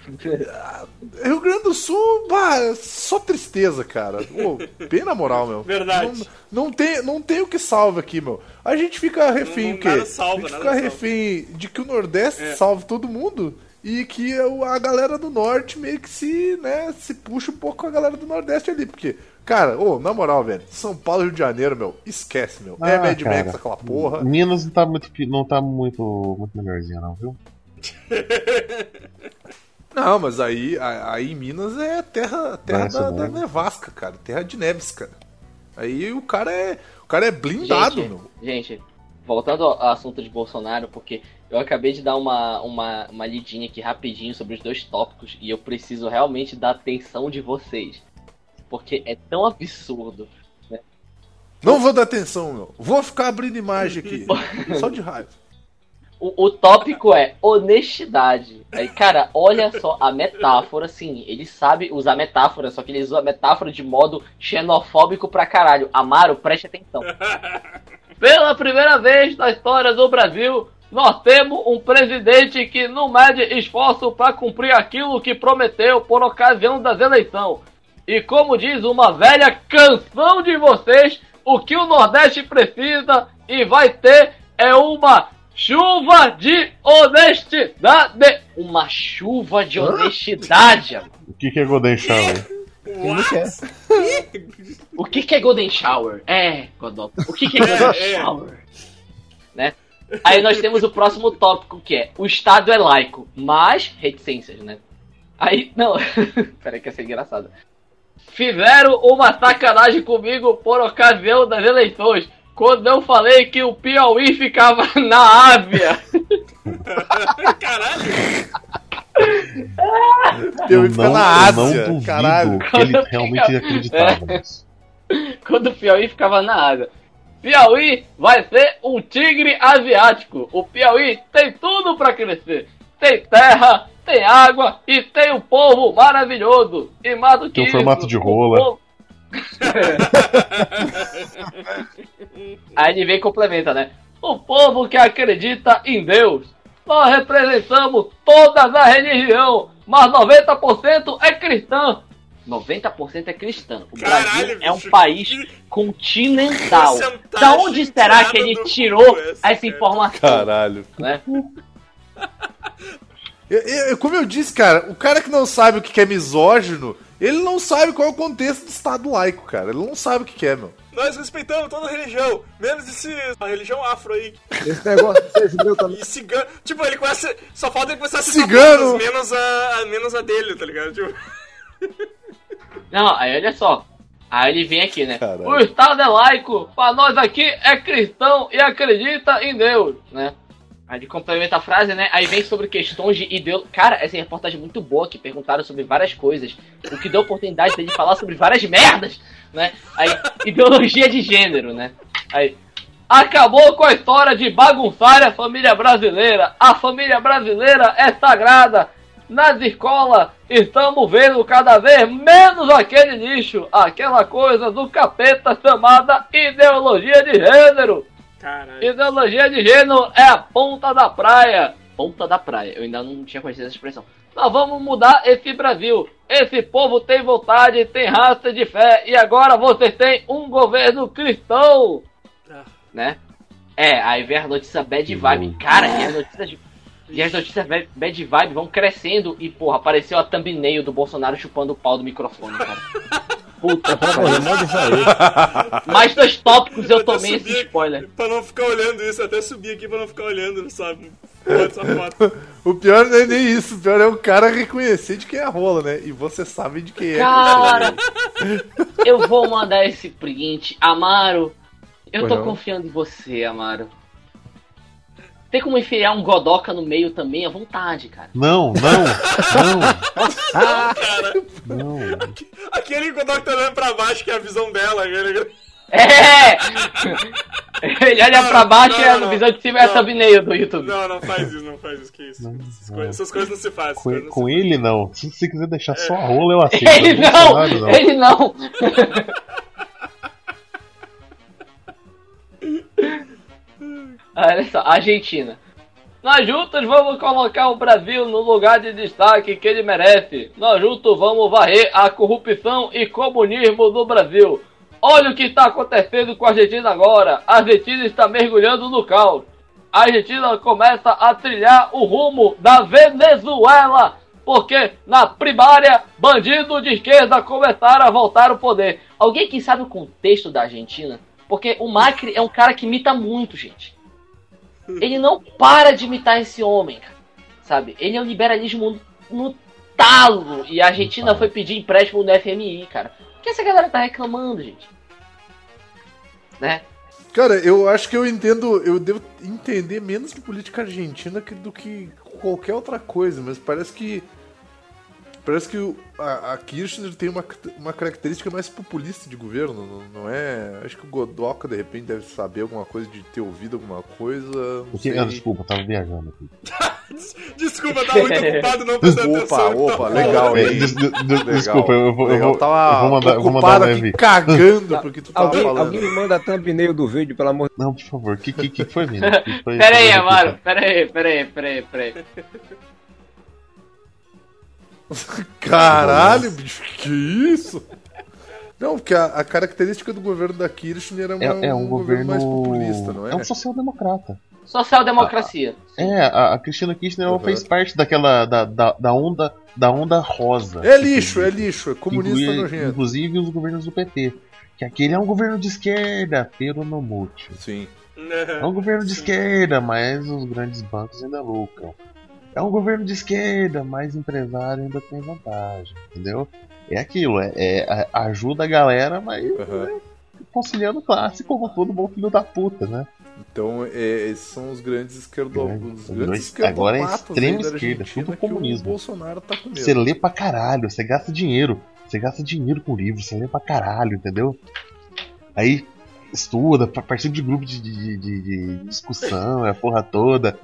Rio Grande do Sul, bah, só tristeza, cara. Ô, bem na moral, meu. Verdade. Não, não, tem, não tem o que salve aqui, meu. A gente fica refém Não- o quê? nada salva, a gente nada fica salva. refém de que o Nordeste É. salve todo mundo e que o- a galera do Norte meio que se, né, se puxa um pouco com a galera do Nordeste ali. Porque, cara, ô, na moral, velho, São Paulo e Rio de Janeiro, meu, esquece, meu. é Ah, Mad cara. Max aquela porra. Minas não tá muito, não tá muito, muito melhorzinha, não, viu? Não, mas aí, a- aí em Minas é terra, terra Nossa, da, da né? nevasca, cara. Terra de neves, cara. Aí o cara é. O cara é blindado, gente, meu. gente, voltando ao assunto de Bolsonaro, porque eu acabei de dar uma, uma, uma lidinha aqui rapidinho sobre os dois tópicos e eu preciso realmente da atenção de vocês. Porque é tão absurdo. Não vou dar atenção, meu. Vou ficar abrindo imagem aqui. só de raiva. O, o tópico é honestidade. Aí, cara, olha só a metáfora, assim, ele sabe usar metáfora, só que ele usa a metáfora de modo xenofóbico pra caralho. Amaro, preste atenção. Pela primeira vez na história do Brasil, nós temos um presidente que não mede esforço para cumprir aquilo que prometeu por ocasião das eleições. E como diz uma velha canção de vocês, o que o Nordeste precisa e vai ter é uma chuva de honestidade. Uma chuva de honestidade. O que, que é Golden Shower? Quem não quer? O que, que é Golden Shower? É, Godot. O que, que é Golden É, é. Shower? Né? Aí nós temos o próximo tópico que é o Estado é laico, mas reticências, né? Aí, não, peraí que ia ser engraçado. Fizeram uma sacanagem comigo por ocasião das eleições, quando eu falei que o Piauí ficava na Ávia. Caralho! Piauí fica na eu Ásia, não duvido caralho. que ele realmente acreditava nisso. quando o Piauí ficava na Ásia. Piauí vai ser um tigre asiático. O Piauí tem tudo pra crescer. Tem terra, tem água e tem um povo maravilhoso. E mais do que Tem um isso, formato de o rola. Aí ele vem e complementa, né? O povo que acredita em Deus. Nós representamos todas as religiões, mas 90% é cristã. 90% é cristã. O Caralho, Brasil é um bicho, país continental. porcentagem Da onde será que ele tirou essa, essa informação? Caralho. Né? Eu- eu- como eu disse, cara, o cara que não sabe o que é misógino, ele não sabe qual é o contexto do Estado laico, cara. Ele não sabe o que que é, meu. Nós respeitamos toda religião, menos esse, a religião afro aí. Esse negócio de ser judeu também. E cigano. Tipo, ele conhece. Só falta ele começar a citar Cigano. todas, menos a, a- menos a dele, tá ligado? Tipo, Não, aí olha só. Aí ele vem aqui, né? Caralho. O Estado é laico, pra nós aqui é cristão e acredita em Deus, né? Aí ele complementa a frase, né? Aí vem sobre questões de ideologia. Cara, essa reportagem é muito boa que perguntaram sobre várias coisas. O que deu oportunidade dele falar sobre várias merdas, né? Aí, ideologia de gênero, né? Aí. Acabou com a história de bagunçar a família brasileira. A família brasileira é sagrada. Nas escolas estamos vendo cada vez menos aquele lixo, aquela coisa do capeta chamada ideologia de gênero. Caralho. Ideologia de gênero é a ponta da praia. Ponta da praia, eu ainda não tinha conhecido essa expressão. Nós vamos mudar esse Brasil. Esse povo tem vontade, tem raça de fé. E agora vocês têm um governo cristão. Ah. Né? É, aí vem a notícia bad vibe. Cara, e as notícias, e as notícias bad- bad vibe vão crescendo. E, porra, apareceu a thumbnail do Bolsonaro chupando o pau do microfone, cara. Puta pariu. manda isso aí. Mais dois tópicos eu até tomei esse spoiler. Pra não ficar olhando isso, eu até subi aqui pra não ficar olhando, sabe? O pior não é nem isso, o pior é o cara reconhecer de quem é a rola, né? E você sabe de quem é. Cara, eu vou mandar esse print. Amaro, eu Pois tô não. confiando em você, Amaro. Tem como enfiar um Godoka no meio também à vontade, cara. Não, não, Cara, não, não. aquele Godok tá olhando pra baixo, que é a visão dela. Aquele... É! Ele olha Não, pra baixo não, e a não, visão de cima é a não. thumbnail do YouTube. Não, não faz isso, não faz isso, que isso. Essas, não. coisas, essas coisas não se fazem. Com, não com se ele não. Se você quiser deixar só a rola, eu aceito. Ele não! Não. Ele não! Olha só, Argentina. Nós juntos vamos colocar o Brasil no lugar de destaque que ele merece. Nós juntos vamos varrer a corrupção e comunismo do Brasil. Olha o que está acontecendo com a Argentina agora. A Argentina está mergulhando no caos. A Argentina começa a trilhar o rumo da Venezuela. Porque na primária, bandidos de esquerda começaram a voltar ao poder. Alguém que sabe o contexto da Argentina? Porque o Macri é um cara que imita muito, gente. Ele não para de imitar esse homem. Sabe? Ele é o liberalismo no, talo. E a Argentina foi pedir empréstimo no FMI, cara. O que essa galera tá reclamando, gente? Né? Cara, eu acho que eu entendo, eu devo entender menos de política argentina que- do que qualquer outra coisa, mas parece que parece que o- a, a Kirchner tem uma, uma característica mais populista de governo, não, não é? Acho que o Godoka de repente deve saber alguma coisa de ter ouvido alguma coisa. Não O que, sei. ah, desculpa, eu tava viajando aqui. Desculpa, eu tava muito ocupado não prestando Opa, atenção. opa, legal, É, hein? des- des- Legal. Desculpa, eu vou, eu Legal, vou, tava eu vou mandar, eu vou mandar um aqui cagando porque tu tava Alguém, falando. alguém me manda a thumbnail do vídeo, pelo amor de Não, por favor, o que, que, que foi, foi- Pera aí, Amaro. Pera aí, pera aí, pera aí, pera aí. Caralho, bicho, que isso? Não, porque a, a característica do governo da Kirchner era uma- É, é um, governo mais populista, não é? É um social-democrata. Social-democracia. É, a, a Cristina Kirchner Uhum. fez parte daquela da, da, da onda da onda rosa. É lixo, é lixo, é comunista inclui, nojento. Inclusive os governos do PT. Que aquele é um governo de esquerda, pero no mucho. Sim. É um governo de esquerda, mas os grandes bancos ainda lucram. É um governo de esquerda, mas empresário ainda tem vantagem, entendeu? É aquilo, é, é- ajuda a galera, mas Aham. conciliando classe como todo bom filho da puta, né? Então, é, esses são os grandes esquerdo... Grande- os os grandes dois- agora é extrema esquerda, tudo comunismo. O Bolsonaro tá com medo. Você lê pra caralho, você gasta dinheiro. Você gasta dinheiro com livro, você lê pra caralho, entendeu? Aí estuda, pa- participa de grupo de, de, de- de discussão, é a porra toda.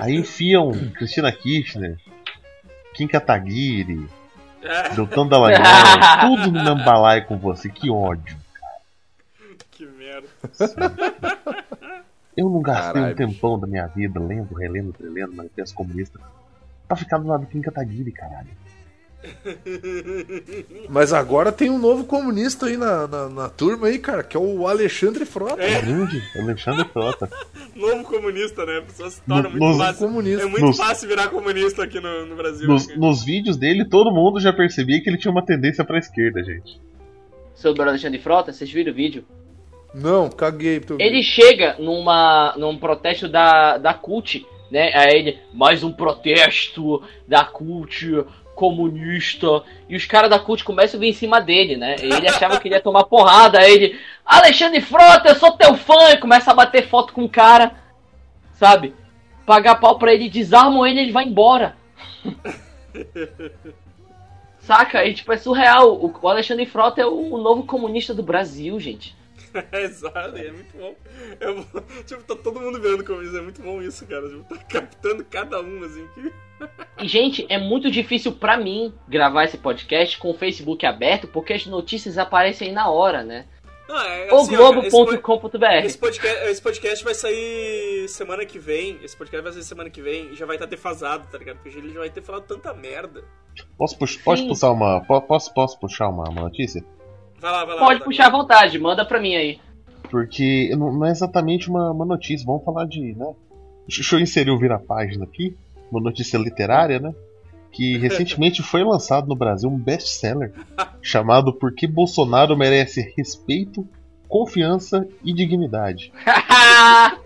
Aí enfiam Cristina Kirchner, Kim Kataguiri, É, Deltan Dallagnol, tudo no mesmo balaio com você, que ódio. que merda. Eu não gastei Caralho, um tempão da minha vida lendo, relendo, relendo Manifesto Comunista pra ficar do lado do Kim Kataguiri, caralho. Mas agora tem um novo comunista aí na, na, na turma aí, cara, que é o Alexandre Frota. É. Grande, Alexandre Frota. Novo comunista, né? A pessoa se torna No- muito nos- fácil. comunista. É muito Nos- fácil virar comunista aqui no, no Brasil. Nos, né? nos vídeos dele, todo mundo já percebia que ele tinha uma tendência pra esquerda, gente. Sobre o Alexandre Frota, vocês viram o vídeo? Não, caguei. Tô... Ele chega numa, num protesto da, da CUT, né? Aí ele, mais um protesto da CUT comunista. E os caras da CUT começam a vir em cima dele, né? Ele achava que ele ia tomar porrada. Aí ele, Alexandre Frota, eu sou teu fã. E começa a bater foto com o cara, sabe? Pagar pau pra ele, desarmam ele ele vai embora. Saca? E tipo, é surreal. O Alexandre Frota é o novo comunista do Brasil, gente. É, exato, é muito bom. É bom. Tipo, tá todo mundo virando comunista. É muito bom isso, cara. Tipo, tá captando cada um, assim. Que... E, gente, é muito difícil pra mim gravar esse podcast com o Facebook aberto, porque as notícias aparecem na hora, né? Não, é, assim, Globo.com.br. esse podcast, esse podcast vai sair semana que vem. Esse podcast vai sair semana que vem e já vai estar defasado, tá ligado? Porque ele já vai ter falado tanta merda. Posso, pux, Sim. puxar uma. po- Posso, posso puxar uma, uma notícia? Vai lá, vai lá. Pode puxar à vontade, manda pra mim aí. Porque não, não é exatamente uma, uma notícia, vamos falar de. Né? Deixa eu inserir o vira-página aqui, uma notícia literária, né? Que recentemente foi lançado no Brasil um best-seller chamado Por que Bolsonaro merece respeito, confiança e dignidade.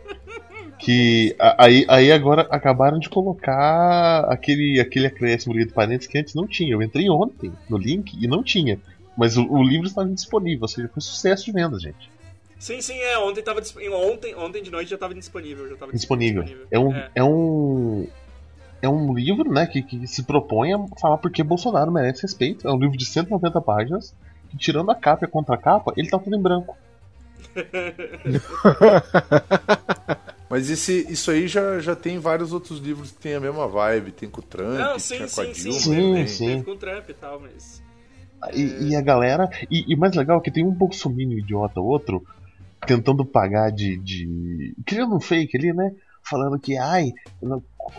Que a- aí, aí agora acabaram de colocar aquele, aquele acréscimo ali do parênteses que antes não tinha. Eu entrei ontem no link e não tinha. Mas o, o livro estava disponível, ou seja, foi sucesso de venda, gente. Sim, sim, é. Ontem tava ontem, ontem de noite já tava disponível. Já tava Disponível. É um, É. é um, é um livro né, que, que se propõe a falar porque Bolsonaro merece respeito. É um livro de 190 páginas. Que, tirando a capa e a contracapa, ele tá tudo em branco. Mas esse, isso aí já, já tem vários outros livros que tem a mesma vibe. Tem com o Trump, Não, tinha sim, com a sim, sim. Dilma. Sim, também. sim. Teve com o Trump e tal, mas. E, e a galera. E, o mais legal é que tem um bolsominion idiota outro tentando pagar de, de. criando um fake ali, né? Falando que, ai,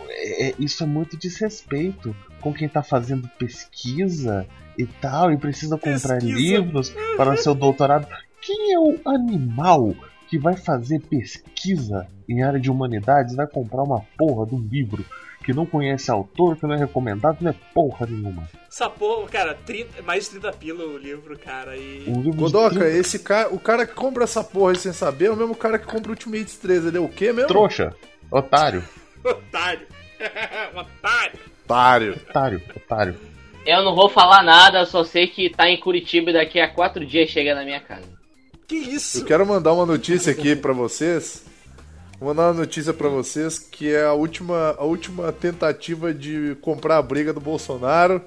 é- é- isso é muito desrespeito com quem tá fazendo pesquisa e tal, e precisa comprar Pesquisa. livros para seu doutorado. Quem é o animal que vai fazer pesquisa em área de humanidades vai comprar uma porra de um livro que não conhece autor, que não é recomendado, não é porra nenhuma? Essa porra, cara, 30, mais de 30 pila o livro, cara. E. Um livro Godoka, 30 esse cara, o cara que compra essa porra aí sem saber é o mesmo cara que compra Ultimate 3. Ele é o quê mesmo? Trouxa, otário, Otário. otário. Otário. otário, otário. Eu não vou falar nada, eu só sei que tá em Curitiba e daqui a quatro dias chega na minha casa. Que isso? Eu quero mandar uma notícia aqui pra vocês. Vou mandar uma notícia pra vocês que é a última, a última tentativa de comprar a briga do Bolsonaro.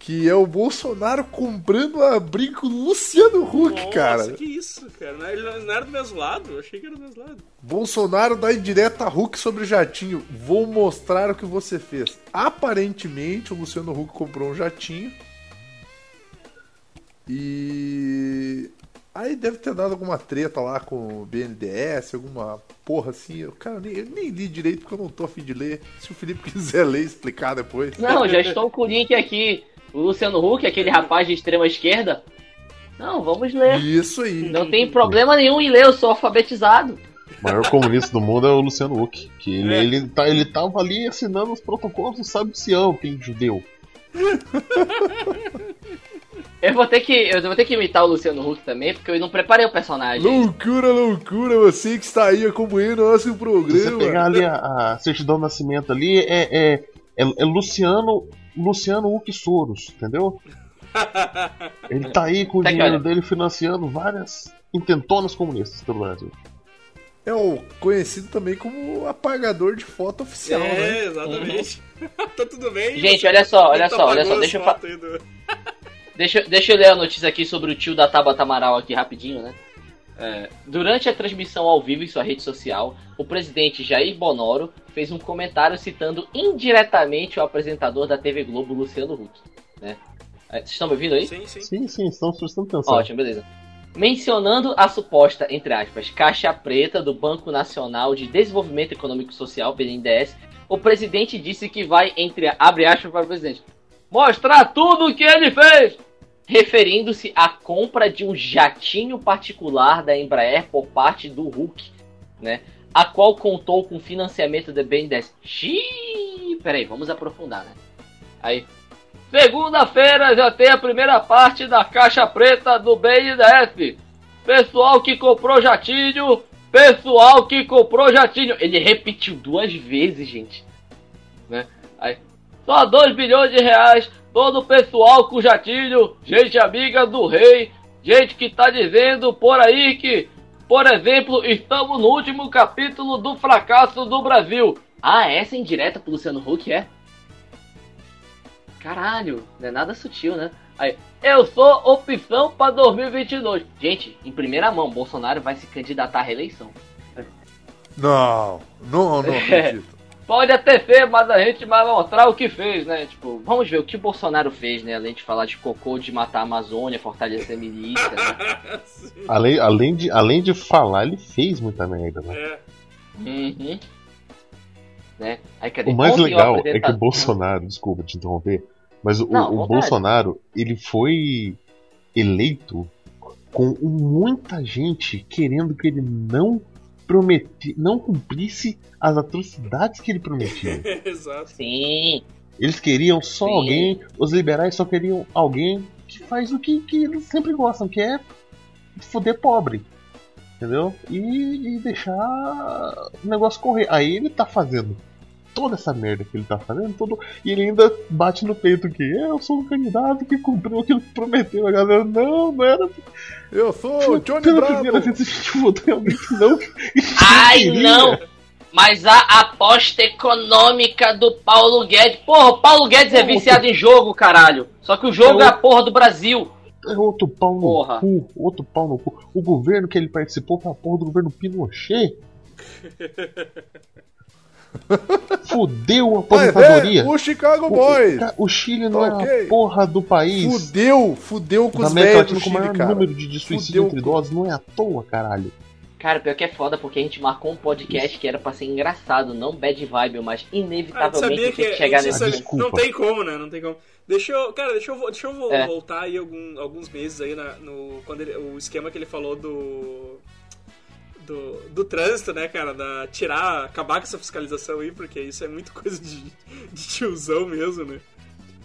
Que é o Bolsonaro comprando a brinco do Luciano Huck, Nossa, cara. que isso, cara. Não, Ele não era do mesmo lado? Eu achei que era do mesmo lado. Bolsonaro dá indireta a Huck sobre jatinho. Vou mostrar o que você fez. Aparentemente, o Luciano Huck comprou um jatinho. E. Aí deve ter dado alguma treta lá com o BNDES, alguma porra assim. Eu, cara, eu nem, eu nem li direito porque eu não tô afim de ler. Se o Felipe quiser ler e explicar depois. Não, já estou com o link aqui. O Luciano Huck, aquele rapaz de extrema esquerda. Não, vamos ler. Isso aí. Não tem problema nenhum em ler, eu sou alfabetizado. O maior comunista do mundo é o Luciano Huck. Que ele, É. ele, tá, ele tava ali assinando os protocolos do Sábio Sião, aquele judeu. Eu vou ter que, eu vou ter que imitar o Luciano Huck também, porque eu não preparei o personagem. Loucura, loucura, você que está aí acompanhando o nosso Se você programa. pegar ali a, a certidão de nascimento ali, é, é, é, é Luciano, Luciano Huck Soros, entendeu? Ele tá aí com o Tá aqui, dinheiro dele financiando várias intentonas comunistas pelo Brasil. É o conhecido também como apagador de foto oficial, é, né? exatamente. tá tudo bem. Gente, olha só, olha só, olha só, deixa eu, fa- fotos aí do- deixa, deixa eu ler a notícia aqui sobre o tio da Tabata Amaral aqui rapidinho, né? É, durante a transmissão ao vivo em sua rede social, o presidente Jair Bonoro fez um comentário citando indiretamente o apresentador da TV Globo, Luciano Huck. Né? É, Vocês estão me ouvindo aí? Sim, sim. Sim, sim, estamos prestando atenção. Ótimo, beleza. Mencionando a suposta, entre aspas, caixa preta do Banco Nacional de Desenvolvimento Econômico e Social, BNDES, o presidente disse que vai, entre abre aspas para o presidente, mostrar tudo o que ele fez, referindo-se à compra de um jatinho particular da Embraer por parte do Hulk, né? A qual contou com financiamento da BNDES. Xiii, peraí, vamos aprofundar, né? Aí, Segunda-feira já tem a primeira parte da caixa preta do BNDES. Pessoal que comprou jatinho, pessoal que comprou jatinho. Ele repetiu duas vezes, gente. Né? Aí, só 2 bilhões de reais, todo o pessoal com jatinho, gente amiga do rei, gente que tá dizendo por aí que, por exemplo, estamos no último capítulo do fracasso do Brasil. Ah, essa é indireta pro Luciano Huck, é? Caralho, não é nada sutil, né? Aí, eu sou opção pra 2022. Gente, em primeira mão, Bolsonaro vai se candidatar à reeleição. Não, não, não acredito. Pode até ser, mas a gente vai mostrar o que fez, né? Tipo, vamos ver o que o Bolsonaro fez, né? Além de falar de cocô, de matar a Amazônia, fortalecer a milícia, né? Além, além, de, além de falar, ele fez muita merda, né? É. Uhum. Né? Aí, cadê? O mais legal é que o Bolsonaro, desculpa te interromper, mas o, Não, o. Bolsonaro, ele foi eleito com muita gente querendo que ele não prometi, não cumprisse as atrocidades que ele prometia. Exato. Sim, Eles queriam só Sim. alguém, os liberais só queriam alguém que faz o que, que eles sempre gostam, que é foder pobre. Entendeu? E, e deixar o negócio correr. Aí ele tá fazendo toda essa merda que ele tá fazendo, todo, e ele ainda bate no peito que eu sou um candidato que cumpriu aquilo que prometeu. A galera, não, não era. Eu sou o Johnny Pela Bravo. primeira vez a gente votou em alguém que não. Ai, não! Mas a aposta econômica do Paulo Guedes. Porra, o Paulo Guedes é viciado em jogo, caralho. Só que o jogo é a porra do Brasil. É outro pau no Porra. cu, outro pau no cu. O governo que ele participou foi a porra do governo Pinochet. Fudeu a aposentadoria. é, o Chicago Boys. o, o Chile não é Ok. a porra do país Fudeu, fudeu com da os América velhos do Latina com o Chile, maior cara. número de, de suicídio entre idosos. Não é à toa, caralho. Cara, pior que é foda, porque a gente marcou um podcast que era pra ser engraçado, não bad vibe, mas Ah, inevitavelmente sabia tem que chegar nesse sabe- Desculpa. Não tem como, né? Não tem como. Deixa eu, cara, deixa eu, deixa eu É. voltar aí algum- alguns meses aí na- no quando ele- o esquema que ele falou do do, do trânsito, né, cara, da tirar, acabar com essa fiscalização aí, porque isso é muito coisa de, de tiozão mesmo, né?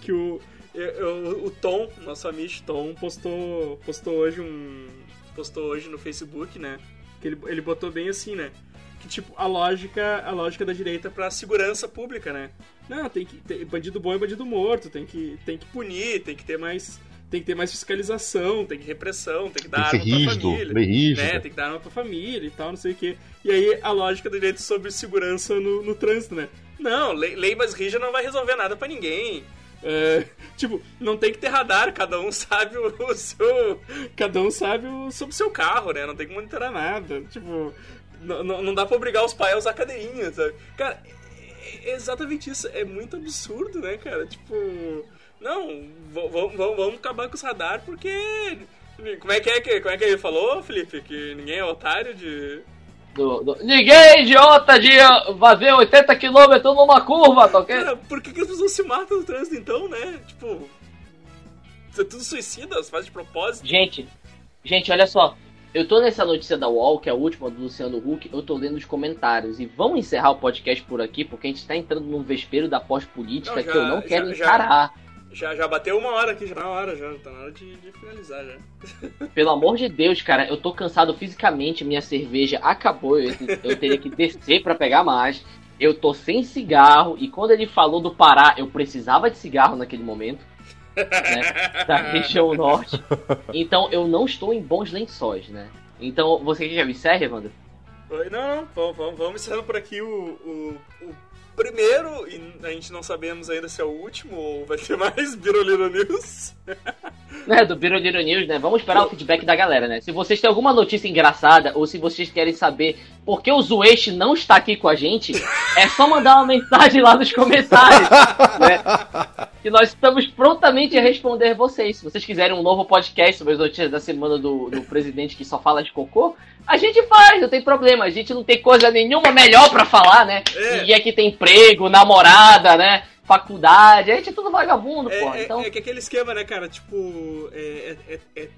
Que o eu- o Tom, nosso amigo Tom, postou postou hoje um postou hoje no Facebook, né? Que ele, ele botou bem assim, né? Que tipo a lógica a lógica da direita pra segurança pública, né? Não, tem que ter, bandido bom é bandido morto, tem que tem que punir, tem que ter mais tem que ter mais fiscalização, tem que repressão, tem que dar Tem que arma pra rígido, família. bem rígido. Né, tem que dar arma pra família e tal, não sei o quê. E aí a lógica do direito sobre segurança no, no trânsito, né? Não, lei, lei mais rígida não vai resolver nada pra ninguém. É, tipo, não tem que ter radar, cada um sabe o, o seu. Cada um sabe o, sobre o seu carro, né? Não tem que monitorar nada. Tipo, não, não não dá pra obrigar os pais a usar cadeirinha, sabe? Cara, é- é exatamente isso. É muito absurdo, né, cara? Tipo. Não, vamos, vamos acabar com os radar porque. Como é que é que, como é que ele falou, Felipe? Que ninguém é otário de. Do- do- Ninguém é idiota de fazer 80 km numa curva, tá ok? Cara, por que, que as pessoas se matam no trânsito então, né? Tipo. É tudo suicidas, faz de propósito. Gente, gente, olha só. Eu tô nessa notícia da UOL, que é a última do Luciano Huck, eu tô lendo os comentários. E vamos encerrar o podcast por aqui, porque a gente tá entrando num vespeiro da pós-política que eu não quero já- encarar. Já, já bateu uma hora aqui, já tá na hora, já. Tá na hora de, de finalizar já. Pelo amor de Deus, cara, eu tô cansado fisicamente, minha cerveja acabou, eu, eu teria que descer pra pegar mais. Eu tô sem cigarro, e quando ele falou do Pará, eu precisava de cigarro naquele momento, né? Da região norte. Então eu não estou em bons lençóis, né? Então, você quer que eu encerre, Evandro? Não, não, vamos, vamos, vamos encerrando por aqui o, o, o primeiro, e a gente não sabemos ainda se é o último ou vai ter mais Biroliro News. né, do Biroliro News, né? Vamos esperar o feedback da galera, né? Se vocês têm alguma notícia engraçada ou se vocês querem saber por que o Zueste não está aqui com a gente, é só mandar uma mensagem lá nos comentários, né? Que nós estamos prontamente a responder vocês. Se vocês quiserem um novo podcast sobre as notícias da semana do, do presidente que só fala de cocô, a gente faz, não tem problema. A gente não tem coisa nenhuma melhor pra falar, né? É. Ninguém aqui tem emprego, namorada, né? Faculdade, a gente é tudo vagabundo, É, porra. é- Então, é que aquele esquema, né, cara? Tipo, é, é, é, é,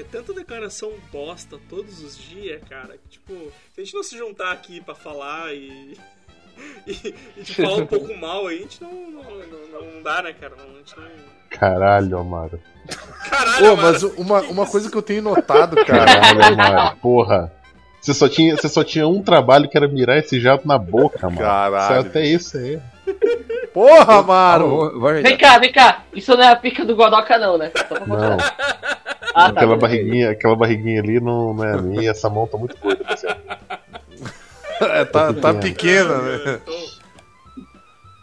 é tanta declaração bosta todos os dias, cara. que, Tipo, se a gente não se juntar aqui pra falar e. E, e de falar um pouco mal aí, a gente não, não, não, não dá, né, cara? Não, a gente não. Caralho, Amaro. Caralho, Pô, mano. mas uma, uma coisa que eu tenho notado, cara. Caralho, Amaro. Porra. Você só, tinha, você só tinha um trabalho que era mirar esse jato na boca, mano. Caralho. Só até isso aí. Porra, Maro! Vou- vou ajeitar. Vem cá, vem cá. Isso não é a pica do Godoka, não, né? Só pra Não. Ah, tá. aquela, barriguinha, aquela barriguinha ali não, não é minha, essa mão tá muito gorda. pra ser. É, tá, tá pequena, né?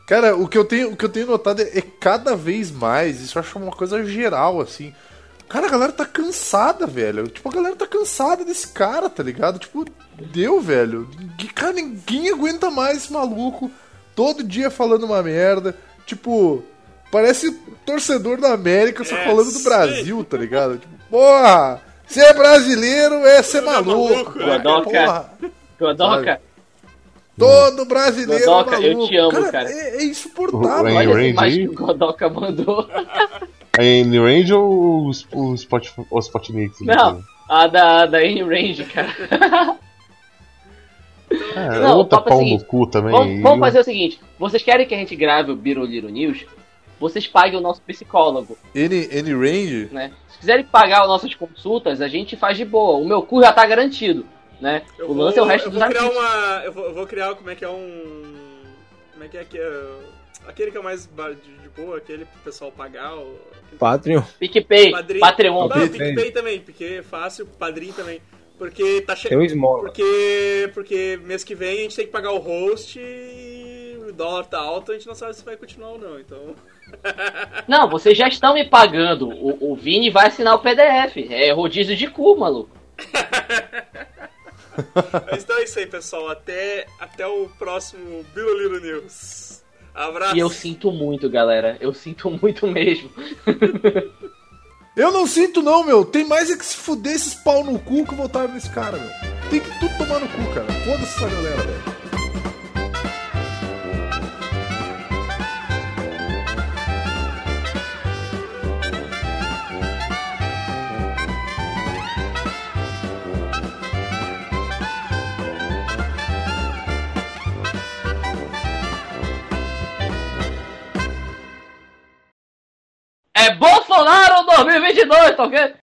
Cara, o que eu tenho, o que eu tenho notado é, é cada vez mais, isso eu acho uma coisa geral, assim. Cara, a galera tá cansada, velho. Tipo, a galera tá cansada desse cara, tá ligado? Tipo, deu, velho. Ninguém- Cara, ninguém aguenta mais esse maluco. Todo dia falando uma merda. Tipo, parece torcedor da América só É, falando do sim. Brasil, tá ligado? Tipo, porra, ser brasileiro é ser maluco. maluco, cara. Godoka. Porra. Godoka, Todo brasileiro Godoka, é maluco. eu te amo, cara. É, é O insuportável. Rain olha essa Range imagem que o Godoka mandou. A Anne Range ou os, os, Spot, os Spotniks? Não, a da, da N-Range, cara. É, Não, o outra é o pau seguinte, no cu também. Vamos, vamos o- fazer o seguinte: vocês querem que a gente grave o Biroliro News? Vocês paguem o nosso psicólogo, N, N range? né? Se quiserem pagar as nossas consultas, a gente faz de boa. O meu cu já tá garantido, né? Eu o vou- lance é o resto eu dos vou criar amigos. uma. Eu vou, eu vou criar como é que é um. Como é que é que é. Aquele que é mais de, de boa, aquele pro pessoal pagar. O, Patreon. PicPay, Padrinho. Patreon. Não, PicPay. PicPay também, porque é fácil, padrinho também. Porque tá um esmola. Porque, porque mês que vem a gente tem que pagar o host e o dólar tá alto, a gente não sabe se vai continuar ou não, então. Não, vocês já estão me pagando. O, o Vini vai assinar o PDF. É rodízio de cu, maluco. Mas então é isso aí, pessoal. Até, até o próximo Biroliro News. Abraço. E eu sinto muito, galera. Eu sinto muito mesmo. Eu não sinto, não, meu. Tem mais é que se fuder esses pau no cu que votaram nesse cara, meu. Tem que tudo tomar no cu, cara. Foda-se essa galera, velho. É Bolsonaro 2022, tá ok?